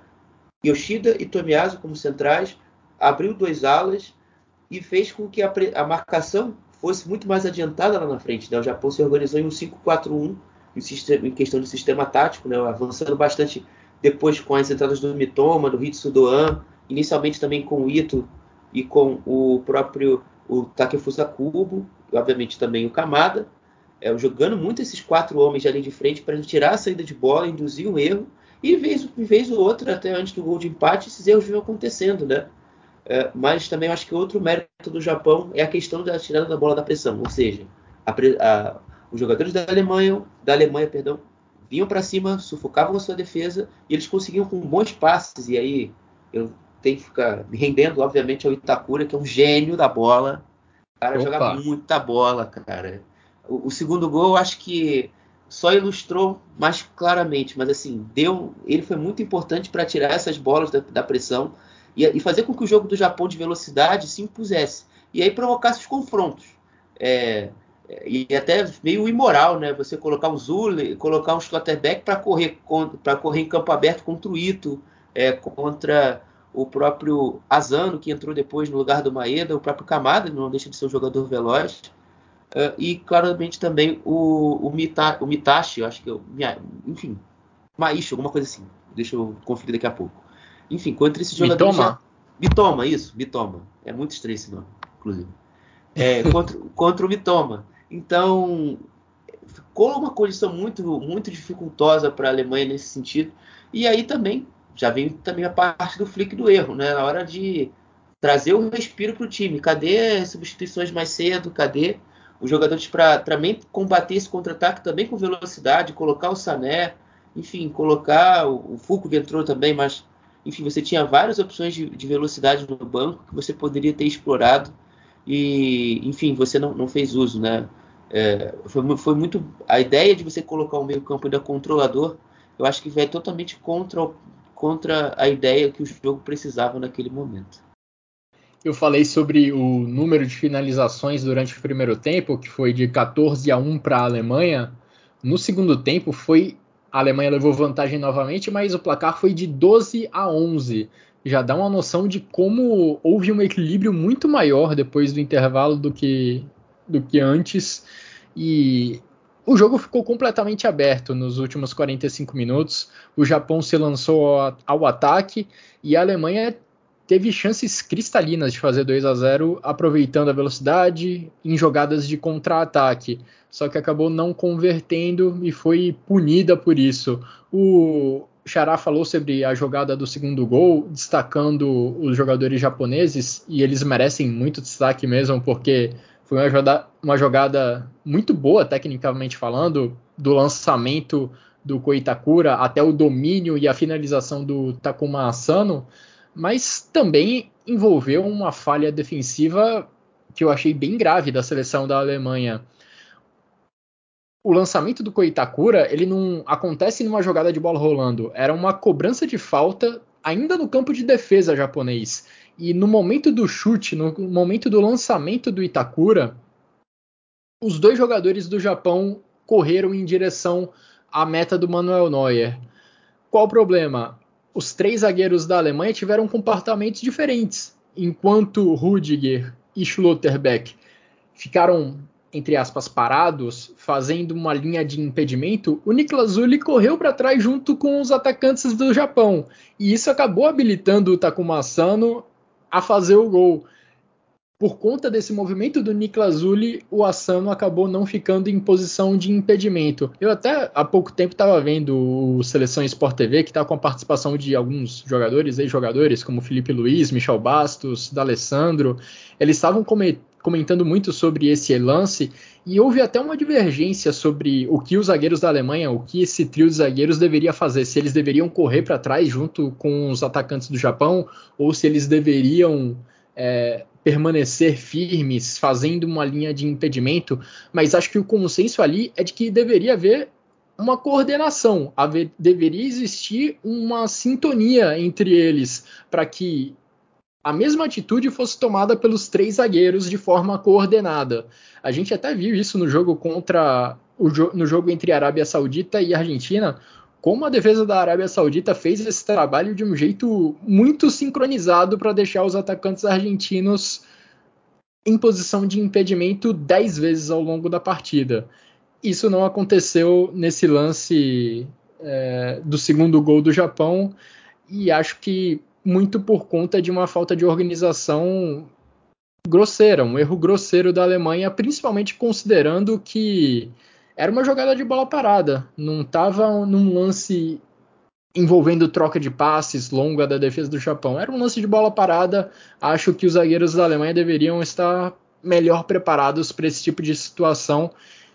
Yoshida e Tomiyasu como centrais, abriu dois alas e fez com que a, a marcação fosse muito mais adiantada lá na frente. Né? O Japão se organizou em um 5-4-1 em, em, questão de sistema tático, né? avançando bastante depois com as entradas do Mitoma, do Hitsu Doan, inicialmente também com o Ito e com o próprio o Takefusa Kubo, e obviamente também o Kamada, é, jogando muito esses quatro homens ali de frente para tirar a saída de bola, induzir um erro, e vez, vez ou outra, até antes do gol de empate, esses erros vinham acontecendo, né? É, mas também acho que outro mérito do Japão é a questão da tirada da bola da pressão, ou seja, a, a, os jogadores da Alemanha, da Alemanha, perdão, vinham para cima, sufocavam a sua defesa e eles conseguiam com bons passes. E aí eu tenho que ficar me rendendo, obviamente, ao Itakura, que é um gênio da bola. O cara Opa. joga muita bola, cara. O, o segundo gol, acho que só ilustrou mais claramente, mas assim, deu, ele foi muito importante para tirar essas bolas da, da pressão e, e, fazer com que o jogo do Japão de velocidade se impusesse e aí provocasse os confrontos. É, e até meio imoral, né? Você colocar o Zule, colocar um Schlotterbeck para correr para correr em campo aberto contra o Ito, é, contra o próprio Asano, que entrou depois no lugar do Maeda, o próprio Kamada, não deixa de ser um jogador veloz. Uh, e claramente também o, o, Mita, o Mitachi, acho que eu, enfim, Maishi, alguma coisa assim. Deixa eu conferir daqui a pouco. Enfim, contra esse jogador. Bitoma? Já... Bitoma, isso, Bitoma. É muito estranho esse nome, inclusive. É, contra, contra o Bitoma. Então, ficou uma condição muito, muito dificultosa para a Alemanha nesse sentido. E aí também já vem também a parte do flick do erro, né? Na hora de trazer o respiro para o time. Cadê substituições mais cedo? Cadê os jogadores para também combater esse contra-ataque também com velocidade, colocar o Sané, enfim, colocar o, o Fulco que entrou também, mas enfim, você tinha várias opções de, de, velocidade no banco que você poderia ter explorado e, enfim, você não, não fez uso, né? É, foi, foi, muito a ideia de você colocar o meio campo ainda controlador. Eu acho que vai totalmente contra, contra a ideia que o jogo precisava naquele momento. Eu falei sobre o número de finalizações durante o primeiro tempo, que foi de 14 a 1 para a Alemanha. No segundo tempo, foi a Alemanha levou vantagem novamente, mas o placar foi de 12 a 11. Já dá uma noção de como houve um equilíbrio muito maior depois do intervalo do que, do que antes. E o jogo ficou completamente aberto nos últimos 45 minutos. O Japão se lançou ao ataque e a Alemanha teve chances cristalinas de fazer 2 a 0 aproveitando a velocidade em jogadas de contra-ataque, só que acabou não convertendo e foi punida por isso. O Xará falou sobre a jogada do segundo gol, destacando os jogadores japoneses, e eles merecem muito destaque mesmo, porque foi uma jogada, uma jogada muito boa, tecnicamente falando, do lançamento do Koitakura até o domínio e a finalização do Takuma Asano mas também envolveu uma falha defensiva que eu achei bem grave da seleção da Alemanha. O lançamento do Koitakura, ele não acontece numa jogada de bola rolando, era uma cobrança de falta ainda no campo de defesa japonês. E no momento do chute, no momento do lançamento do Itakura, os dois jogadores do Japão correram em direção à meta do Manuel Neuer. Qual o problema? Os três zagueiros da Alemanha tiveram comportamentos diferentes. Enquanto Rudiger e Schlotterbeck ficaram, entre aspas, parados, fazendo uma linha de impedimento, o Niklas Zuli correu para trás junto com os atacantes do Japão. E isso acabou habilitando o Takuma Asano a fazer o gol por conta desse movimento do Niklas Zuli, o Asano acabou não ficando em posição de impedimento. Eu até há pouco tempo estava vendo o Seleção Sport TV, que está com a participação de alguns jogadores, ex-jogadores, como Felipe Luiz, Michel Bastos, D'Alessandro. Eles estavam comentando muito sobre esse lance e houve até uma divergência sobre o que os zagueiros da Alemanha, o que esse trio de zagueiros deveria fazer, se eles deveriam correr para trás junto com os atacantes do Japão ou se eles deveriam é, permanecer firmes, fazendo uma linha de impedimento. Mas acho que o consenso ali é de que deveria haver uma coordenação, haver, deveria existir uma sintonia entre eles para que a mesma atitude fosse tomada pelos três zagueiros de forma coordenada. A gente até viu isso no jogo contra o no jogo entre Arábia Saudita e Argentina, como a defesa da Arábia Saudita fez esse trabalho de um jeito muito sincronizado para deixar os atacantes argentinos em posição de impedimento dez vezes ao longo da partida. Isso não aconteceu nesse lance é, do segundo gol do Japão e acho que muito por conta de uma falta de organização grosseira, um erro grosseiro da Alemanha, principalmente considerando que era uma jogada de bola parada, não estava num lance envolvendo troca de passes longa da defesa do Japão. Era um lance de bola parada. Acho que os zagueiros da Alemanha deveriam estar melhor preparados para esse tipo de situação.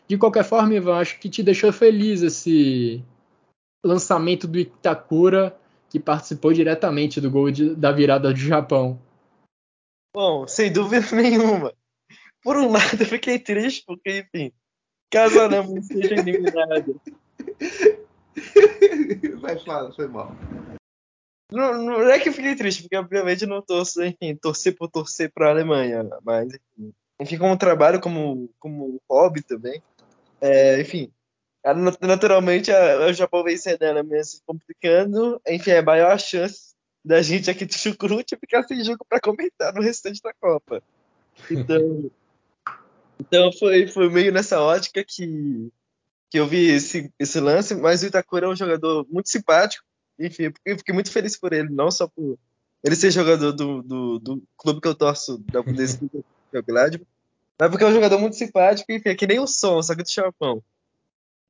De qualquer forma, Ivan, acho que te deixou feliz esse lançamento do Itakura que participou diretamente do gol de, da virada do Japão. Bom, sem dúvida nenhuma. Por um lado, eu fiquei triste, porque, enfim, caso a Alemanha seja eliminada. Vai, fala, foi mal. Não, não, é que eu fiquei triste, porque obviamente não torço, enfim, torcer por torcer para a Alemanha, mas enfim, enfim, como trabalho, como, como hobby também, é, enfim, naturalmente o Japão vencendo ela mesmo se complicando. Enfim, é maior a chance da gente aqui do Chucrute ficar sem jogo para comentar no restante da Copa. Então, então foi, foi meio nessa ótica que, que eu vi esse, esse lance, mas o Itakura é um jogador muito simpático. Enfim, eu fiquei muito feliz por ele, não só por ele ser jogador do, do, do clube que eu torço da Bundesliga, que é o Gladbach, mas porque é um jogador muito simpático, enfim, é que nem o som, só que do Japão.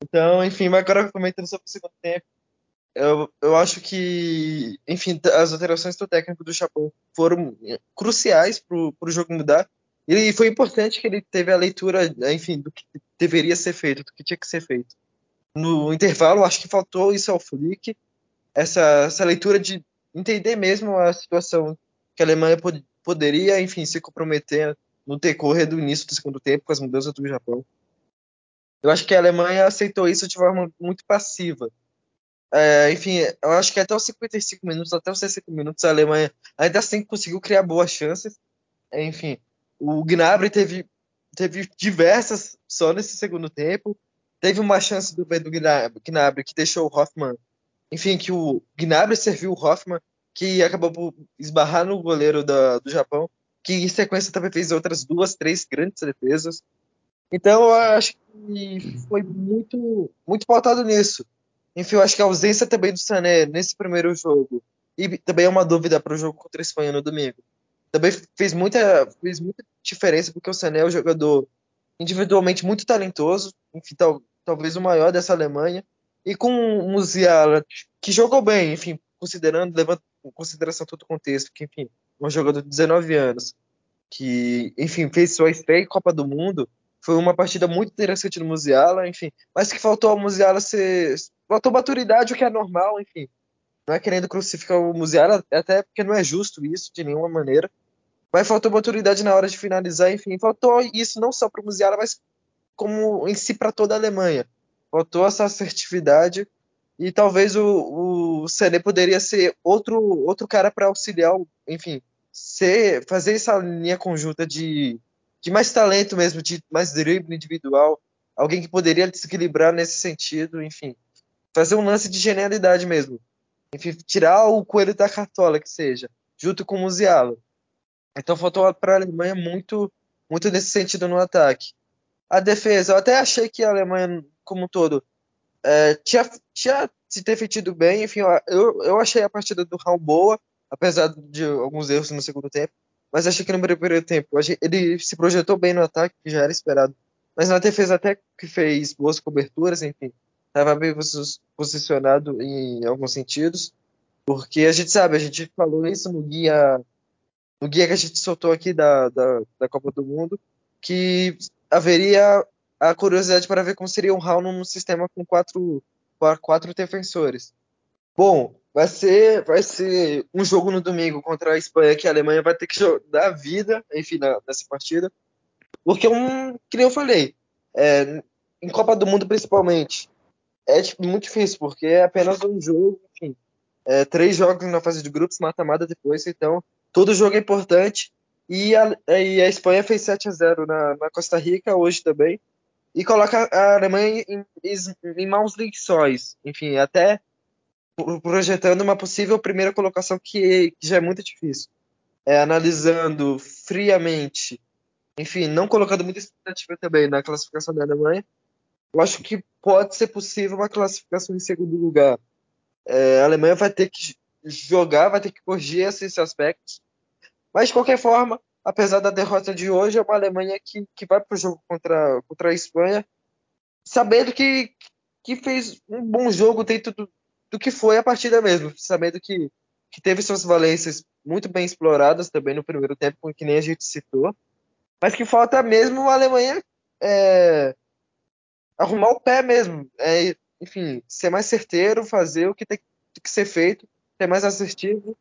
Então, enfim, mas agora comentando sobre o segundo tempo, eu, eu acho que, enfim, as alterações do técnico do Japão foram cruciais para o jogo mudar. E foi importante que ele teve a leitura, enfim, do que deveria ser feito, do que tinha que ser feito. No intervalo, acho que faltou isso ao Flick, essa, essa leitura de entender mesmo a situação que a Alemanha pod poderia, enfim, se comprometer no decorrer do início do segundo tempo com as mudanças do Japão. Eu acho que a Alemanha aceitou isso de forma muito passiva. É, enfim, eu acho que até os 55 minutos, até os 60 minutos, a Alemanha ainda assim conseguiu criar boas chances. Enfim, o Gnabry teve, teve diversas só nesse segundo tempo. Teve uma chance do, do Gnabry que deixou o Hoffman. Enfim, que o Gnabry serviu o Hoffman, que acabou por esbarrar no goleiro da, do Japão, que em sequência também fez outras duas, três grandes defesas. Então, eu acho que foi muito, muito pautado nisso. Enfim, eu acho que a ausência também do Sané nesse primeiro jogo, e também é uma dúvida para o jogo contra a Espanha no domingo, também fez muita, fez muita diferença, porque o Sané é um jogador individualmente muito talentoso, enfim, tal, talvez o maior dessa Alemanha, e com o Musiala, que jogou bem, enfim, considerando, levando em consideração todo o contexto, que, enfim, um jogador de 19 anos, que, enfim, fez sua estreia em Copa do Mundo, foi uma partida muito interessante do Musiala, enfim. Mas que faltou ao Musiala ser. Faltou maturidade, o que é normal, enfim. Não é querendo crucificar o Musiala, até porque não é justo isso de nenhuma maneira. Mas faltou maturidade na hora de finalizar, enfim. Faltou isso não só para o Musiala, mas como em si para toda a Alemanha. Faltou essa assertividade e talvez o, o poderia ser outro, outro cara para auxiliar, enfim, ser, fazer essa linha conjunta de de mais talento mesmo, de mais drible individual, alguém que poderia desequilibrar nesse sentido, enfim, fazer um lance de genialidade mesmo, enfim, tirar o coelho da cartola que seja, junto com o Musiala. Então faltou para a Alemanha muito, muito nesse sentido no ataque. A defesa, eu até achei que a Alemanha como um todo é, tinha, tinha se defendido bem, enfim, eu, eu achei a partida do Raul boa, apesar de alguns erros no segundo tempo mas achei que no primeiro tempo ele se projetou bem no ataque, que já era esperado. Mas na defesa até que fez boas coberturas, enfim, estava bem posicionado em alguns sentidos, porque a gente sabe, a gente falou isso no guia no guia que a gente soltou aqui da, da, da Copa do Mundo, que haveria a curiosidade para ver como seria um Raul num sistema com quatro, quatro defensores. Bom, vai ser, vai ser um jogo no domingo contra a Espanha que a Alemanha vai ter que dar vida, enfim, nessa partida. Porque, um, que nem eu falei, é, em Copa do Mundo principalmente, é tipo, muito difícil, porque é apenas um jogo, enfim, é, três jogos na fase de grupos, mata-mata depois, então todo jogo é importante. E a, e a Espanha fez 7 a 0 na, na Costa Rica hoje também, e coloca a Alemanha em, em, em maus lençóis, enfim, até projetando uma possível primeira colocação que, que já é muito difícil. É, analisando friamente, enfim, não colocando muita expectativa também na classificação da Alemanha, eu acho que pode ser possível uma classificação em segundo lugar. É, a Alemanha vai ter que jogar, vai ter que corrigir esses aspectos. Mas, de qualquer forma, apesar da derrota de hoje, é uma Alemanha que, que vai para o jogo contra, contra a Espanha, sabendo que, que fez um bom jogo dentro do, do que foi a partida mesmo, sabendo que, que teve suas valências muito bem exploradas também no primeiro tempo, que nem a gente citou, mas que falta mesmo a Alemanha é, arrumar o pé mesmo, é, enfim, ser mais certeiro, fazer o que tem que ser feito, ser mais assertivo,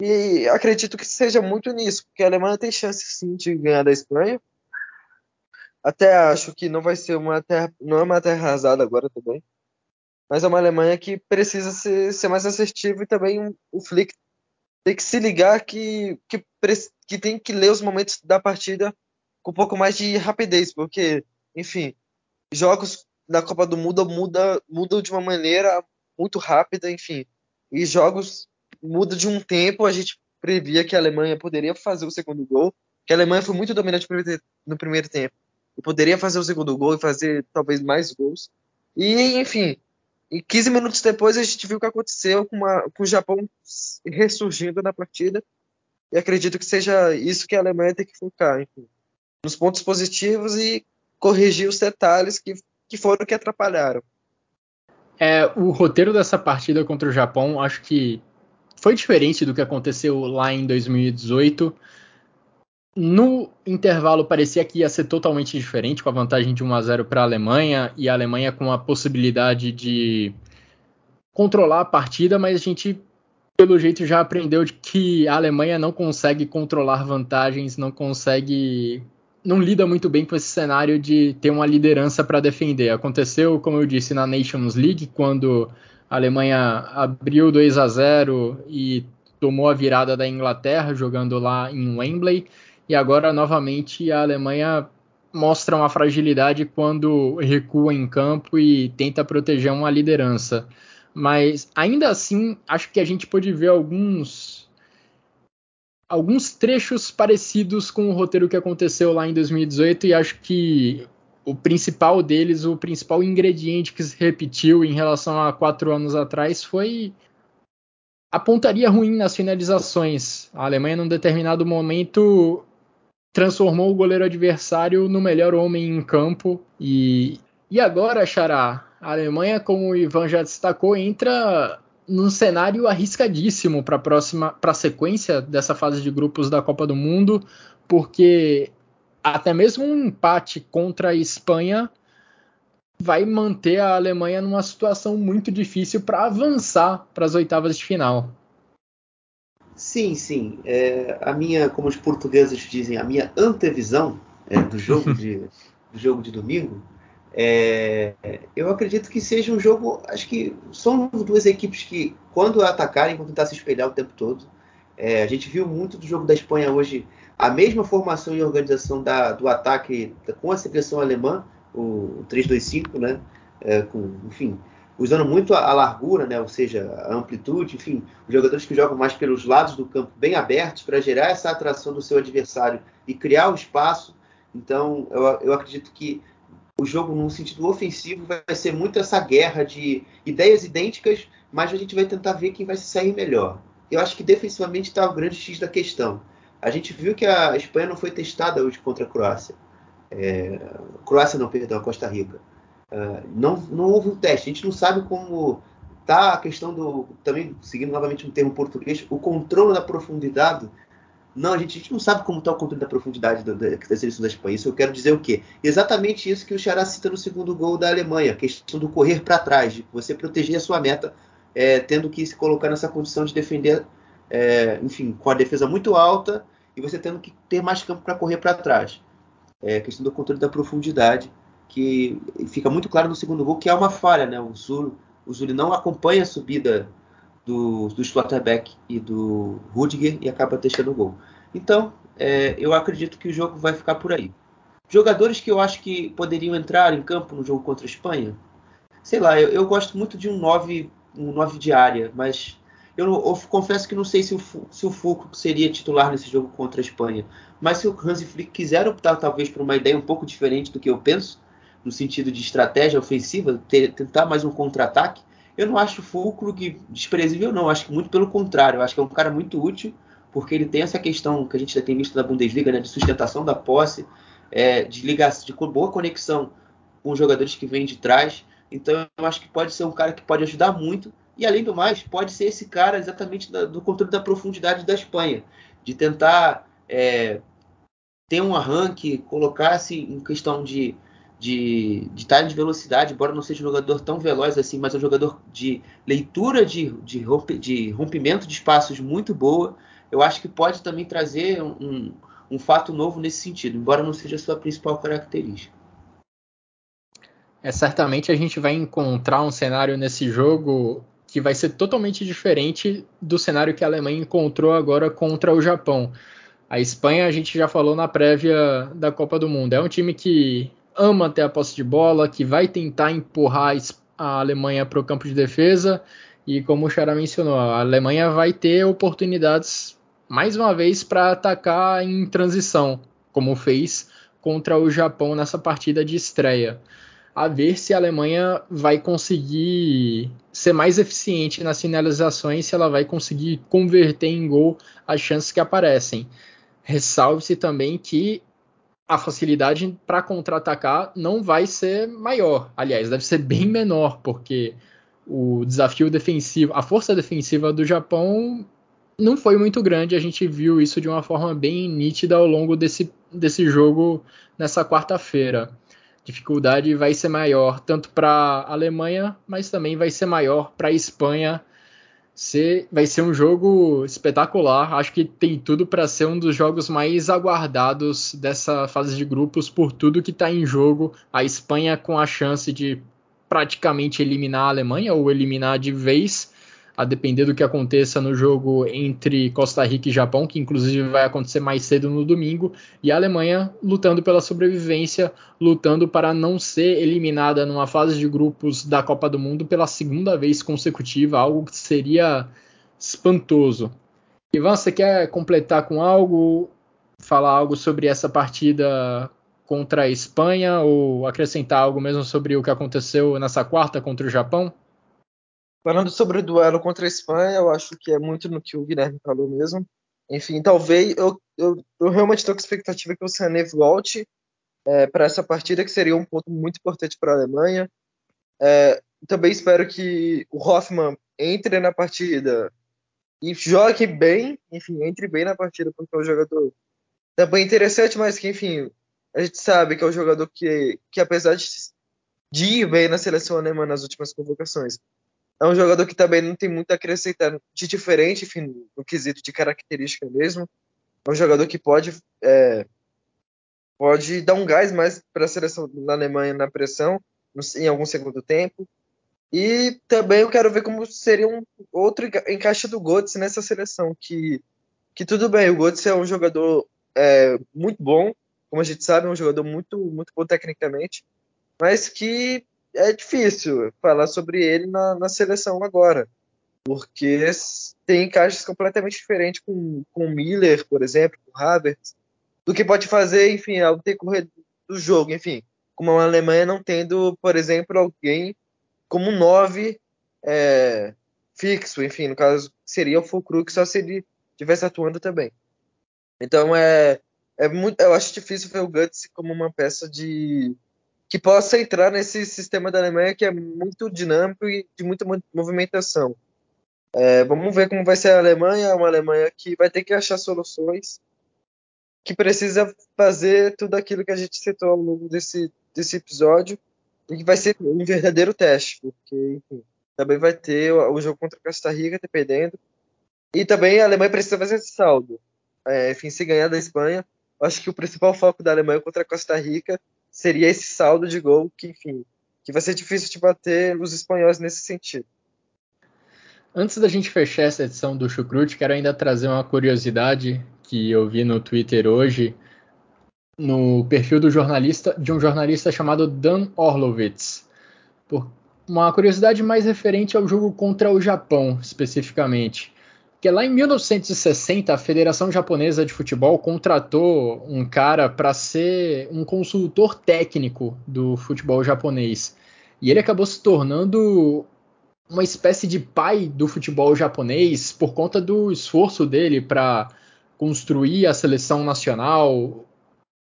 e acredito que seja muito nisso, porque a Alemanha tem chance sim de ganhar da Espanha. Até acho que não vai ser uma terra, não é uma terra arrasada agora também mas é uma Alemanha que precisa ser, ser mais assertiva e também o Flick tem que se ligar que, que, que tem que ler os momentos da partida com um pouco mais de rapidez, porque, enfim, jogos da Copa do Mundo muda, mudam de uma maneira muito rápida, enfim, e jogos mudam de um tempo, a gente previa que a Alemanha poderia fazer o segundo gol, que a Alemanha foi muito dominante no primeiro tempo, e poderia fazer o segundo gol e fazer talvez mais gols, e, enfim, e 15 minutos depois a gente viu o que aconteceu com, uma, com o Japão ressurgindo na partida. E acredito que seja isso que a Alemanha tem que focar, enfim, nos pontos positivos e corrigir os detalhes que, que foram que atrapalharam. É, o roteiro dessa partida contra o Japão, acho que foi diferente do que aconteceu lá em 2018. No intervalo parecia que ia ser totalmente diferente, com a vantagem de 1 a 0 para a Alemanha e a Alemanha com a possibilidade de controlar a partida, mas a gente pelo jeito já aprendeu de que a Alemanha não consegue controlar vantagens, não consegue não lida muito bem com esse cenário de ter uma liderança para defender. Aconteceu, como eu disse, na Nations League, quando a Alemanha abriu 2 a 0 e tomou a virada da Inglaterra jogando lá em Wembley e agora novamente a Alemanha mostra uma fragilidade quando recua em campo e tenta proteger uma liderança. Mas ainda assim, acho que a gente pode ver alguns alguns trechos parecidos com o roteiro que aconteceu lá em 2018 e acho que o principal deles, o principal ingrediente que se repetiu em relação a quatro anos atrás foi a pontaria ruim nas finalizações. A Alemanha, num determinado momento, transformou o goleiro adversário no melhor homem em campo. E, e agora, Xará, a Alemanha, como o Ivan já destacou, entra num cenário arriscadíssimo para a próxima, para a sequência dessa fase de grupos da Copa do Mundo, porque até mesmo um empate contra a Espanha vai manter a Alemanha numa situação muito difícil para avançar para as oitavas de final. Sim, sim. É, a minha, como os portugueses dizem, a minha antevisão é, do jogo de do jogo de domingo, é, eu acredito que seja um jogo. Acho que são duas equipes que, quando atacarem, vão tentar se espelhar o tempo todo. É, a gente viu muito do jogo da Espanha hoje a mesma formação e organização da, do ataque com a seleção alemã, o 3-2-5, né? É, com, enfim, usando muito a, a, largura, né, ou seja, a amplitude, enfim, os jogadores que jogam mais pelos lados do campo bem abertos para gerar essa atração do seu adversário e criar o espaço. Então, eu, eu acredito que o jogo, no sentido ofensivo, vai ser muito essa guerra de ideias idênticas, mas a gente vai tentar ver quem vai se sair melhor. Eu acho que defensivamente está o grande X da questão. A gente viu que a Espanha não foi testada hoje contra a Croácia. É, Croácia não, perdão, a Costa Rica. Uh, não, não houve um teste. A gente não sabe como está a questão do. Também, seguindo novamente um termo português, o controle da profundidade Não, a gente, a gente não sabe como está o controle da profundidade da, da, da seleção da Espanha. Isso eu quero dizer o quê? Exatamente isso que o Xará cita no segundo gol da Alemanha, a questão do correr para trás, de você proteger a sua meta, é, tendo que se colocar nessa condição de defender, é, enfim, com a defesa muito alta e você tendo que ter mais campo para correr para trás. É a questão do controle da profundidade, que fica muito claro no segundo gol que é uma falha, né? O Zul, o Zul não acompanha a subida do, do Schlotterbeck e do Rudiger e acaba deixando o gol. Então, é, eu acredito que o jogo vai ficar por aí. Jogadores que eu acho que poderiam entrar em campo no jogo contra a Espanha, sei lá, eu, eu gosto muito de um 9, um 9 de área, mas eu, eu, confesso que não sei se o, se o Fulcro seria titular nesse jogo contra a Espanha. Mas se o Hansi Flick quiser optar talvez por uma ideia um pouco diferente do que eu penso, no sentido de estratégia ofensiva, ter, tentar mais um contra-ataque, eu não acho o Fulkrug desprezível, não. Acho que muito pelo contrário. Eu acho que é um cara muito útil, porque ele tem essa questão que a gente já tem visto na Bundesliga, né, de sustentação da posse, é, de ligação, de boa conexão com os jogadores que vêm de trás. Então eu acho que pode ser um cara que pode ajudar muito. E além do mais, pode ser esse cara exatamente da, do controle da profundidade da Espanha, de tentar é, ter um arranque, colocar-se em questão de de, de time de velocidade, embora não seja um jogador tão veloz assim, mas é um jogador de leitura de, de, de rompimento de espaços muito boa. Eu acho que pode também trazer um, um fato novo nesse sentido, embora não seja a sua principal característica. É, certamente a gente vai encontrar um cenário nesse jogo que vai ser totalmente diferente do cenário que a Alemanha encontrou agora contra o Japão. A Espanha, a gente já falou na prévia da Copa do Mundo, é um time que ama ter a posse de bola, que vai tentar empurrar a Alemanha para o campo de defesa. E como o Xará mencionou, a Alemanha vai ter oportunidades mais uma vez para atacar em transição, como fez contra o Japão nessa partida de estreia. A ver se a Alemanha vai conseguir ser mais eficiente nas finalizações, se ela vai conseguir converter em gol as chances que aparecem. Ressalve-se também que a facilidade para contra-atacar não vai ser maior. Aliás, deve ser bem menor, porque o desafio defensivo, a força defensiva do Japão não foi muito grande. A gente viu isso de uma forma bem nítida ao longo desse, desse jogo nessa quarta-feira. Dificuldade vai ser maior tanto para a Alemanha, mas também vai ser maior para a Espanha ser, vai ser um jogo espetacular. Acho que tem tudo para ser um dos jogos mais aguardados dessa fase de grupos por tudo que está em jogo. A Espanha com a chance de praticamente eliminar a Alemanha ou eliminar de vez a depender do que aconteça no jogo entre Costa Rica e Japão, que inclusive vai acontecer mais cedo no domingo, e a Alemanha lutando pela sobrevivência, lutando para não ser eliminada numa fase de grupos da Copa do Mundo pela segunda vez consecutiva, algo que seria espantoso. Ivan, você quer completar com algo, falar algo sobre essa partida contra a Espanha ou acrescentar algo mesmo sobre o que aconteceu nessa quarta contra o Japão? Falando sobre o duelo contra a Espanha, eu acho que é muito no que o Guilherme falou mesmo. Enfim, talvez eu, eu, eu realmente estou com expectativa que o Sané volte é, para essa partida, que seria um ponto muito importante para a Alemanha. É, também espero que o Hoffmann entre na partida e jogue bem, enfim, entre bem na partida, porque é um jogador também interessante, mas que, enfim, a gente sabe que é um jogador que, que apesar de, de ir bem na seleção alemã nas últimas convocações, é um jogador que também não tem muito a acrescentar de diferente, enfim, no quesito de característica mesmo. É um jogador que pode, é, pode dar um gás mais para a seleção da Alemanha na pressão em algum segundo tempo. E também eu quero ver como seria um outro encaixe do Götze nessa seleção, que, que tudo bem, o Götze é um jogador é, muito bom, como a gente sabe, é um jogador muito, muito bom tecnicamente, mas que é difícil falar sobre ele na, na seleção agora, porque tem encaixes completamente diferentes com, com Miller, por exemplo, com Havertz, do que pode fazer, enfim, ao decorrer do jogo, enfim, como a Alemanha não tendo, por exemplo, alguém como 9 é, fixo, enfim, no caso seria o Fulcru, só se ele estivesse atuando também. Então é, é muito, eu acho difícil ver o Guts como uma peça de que possa entrar nesse sistema da Alemanha que é muito dinâmico e de muita movimentação. É, vamos ver como vai ser a Alemanha, uma Alemanha que vai ter que achar soluções, que precisa fazer tudo aquilo que a gente citou ao longo desse, desse episódio, e que vai ser um verdadeiro teste, porque enfim, também vai ter o, o jogo contra a Costa Rica, dependendo. E também a Alemanha precisa fazer esse saldo. É, enfim, se ganhar da Espanha, acho que o principal foco da Alemanha contra a Costa Rica seria esse saldo de gol, que enfim, que vai ser difícil de bater os espanhóis nesse sentido. Antes da gente fechar essa edição do Chucrute, quero ainda trazer uma curiosidade que eu vi no Twitter hoje, no perfil do jornalista, de um jornalista chamado Dan Orlovitz. Por uma curiosidade mais referente ao jogo contra o Japão, especificamente. Que lá em 1960 a Federação Japonesa de Futebol contratou um cara para ser um consultor técnico do futebol japonês. E ele acabou se tornando uma espécie de pai do futebol japonês por conta do esforço dele para construir a seleção nacional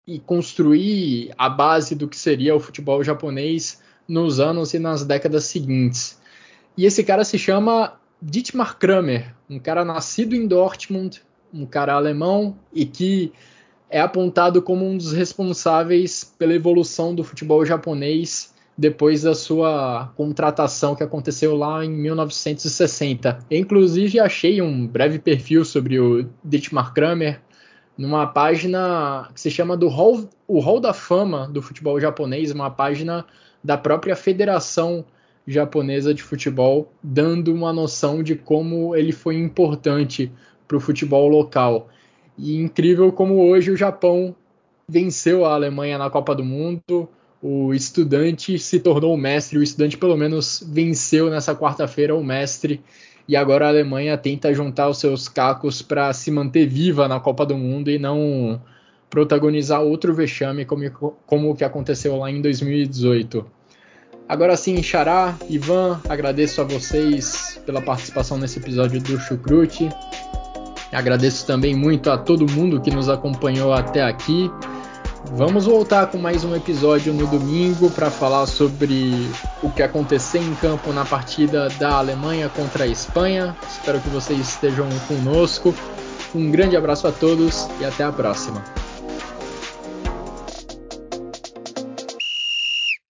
e construir a base do que seria o futebol japonês nos anos e nas décadas seguintes. E esse cara se chama Dietmar Kramer, um cara nascido em Dortmund, um cara alemão e que é apontado como um dos responsáveis pela evolução do futebol japonês depois da sua contratação que aconteceu lá em 1960. Eu, inclusive, achei um breve perfil sobre o Dietmar Kramer numa página que se chama do Hall, o Hall da Fama do futebol japonês, uma página da própria Federação Japonesa de Futebol, dando uma noção de como ele foi importante para o futebol local. E incrível como hoje o Japão venceu a Alemanha na Copa do Mundo, o estudante se tornou o mestre, o estudante pelo menos venceu nessa quarta-feira o mestre e agora a Alemanha tenta juntar os seus cacos para se manter viva na Copa do Mundo e não protagonizar outro vexame como, como o que aconteceu lá em 2018. Agora sim, Xará, Ivan, agradeço a vocês pela participação nesse episódio do Chucrute. Agradeço também muito a todo mundo que nos acompanhou até aqui. Vamos voltar com mais um episódio no domingo para falar sobre o que aconteceu em campo na partida da Alemanha contra a Espanha. Espero que vocês estejam conosco. Um grande abraço a todos e até a próxima.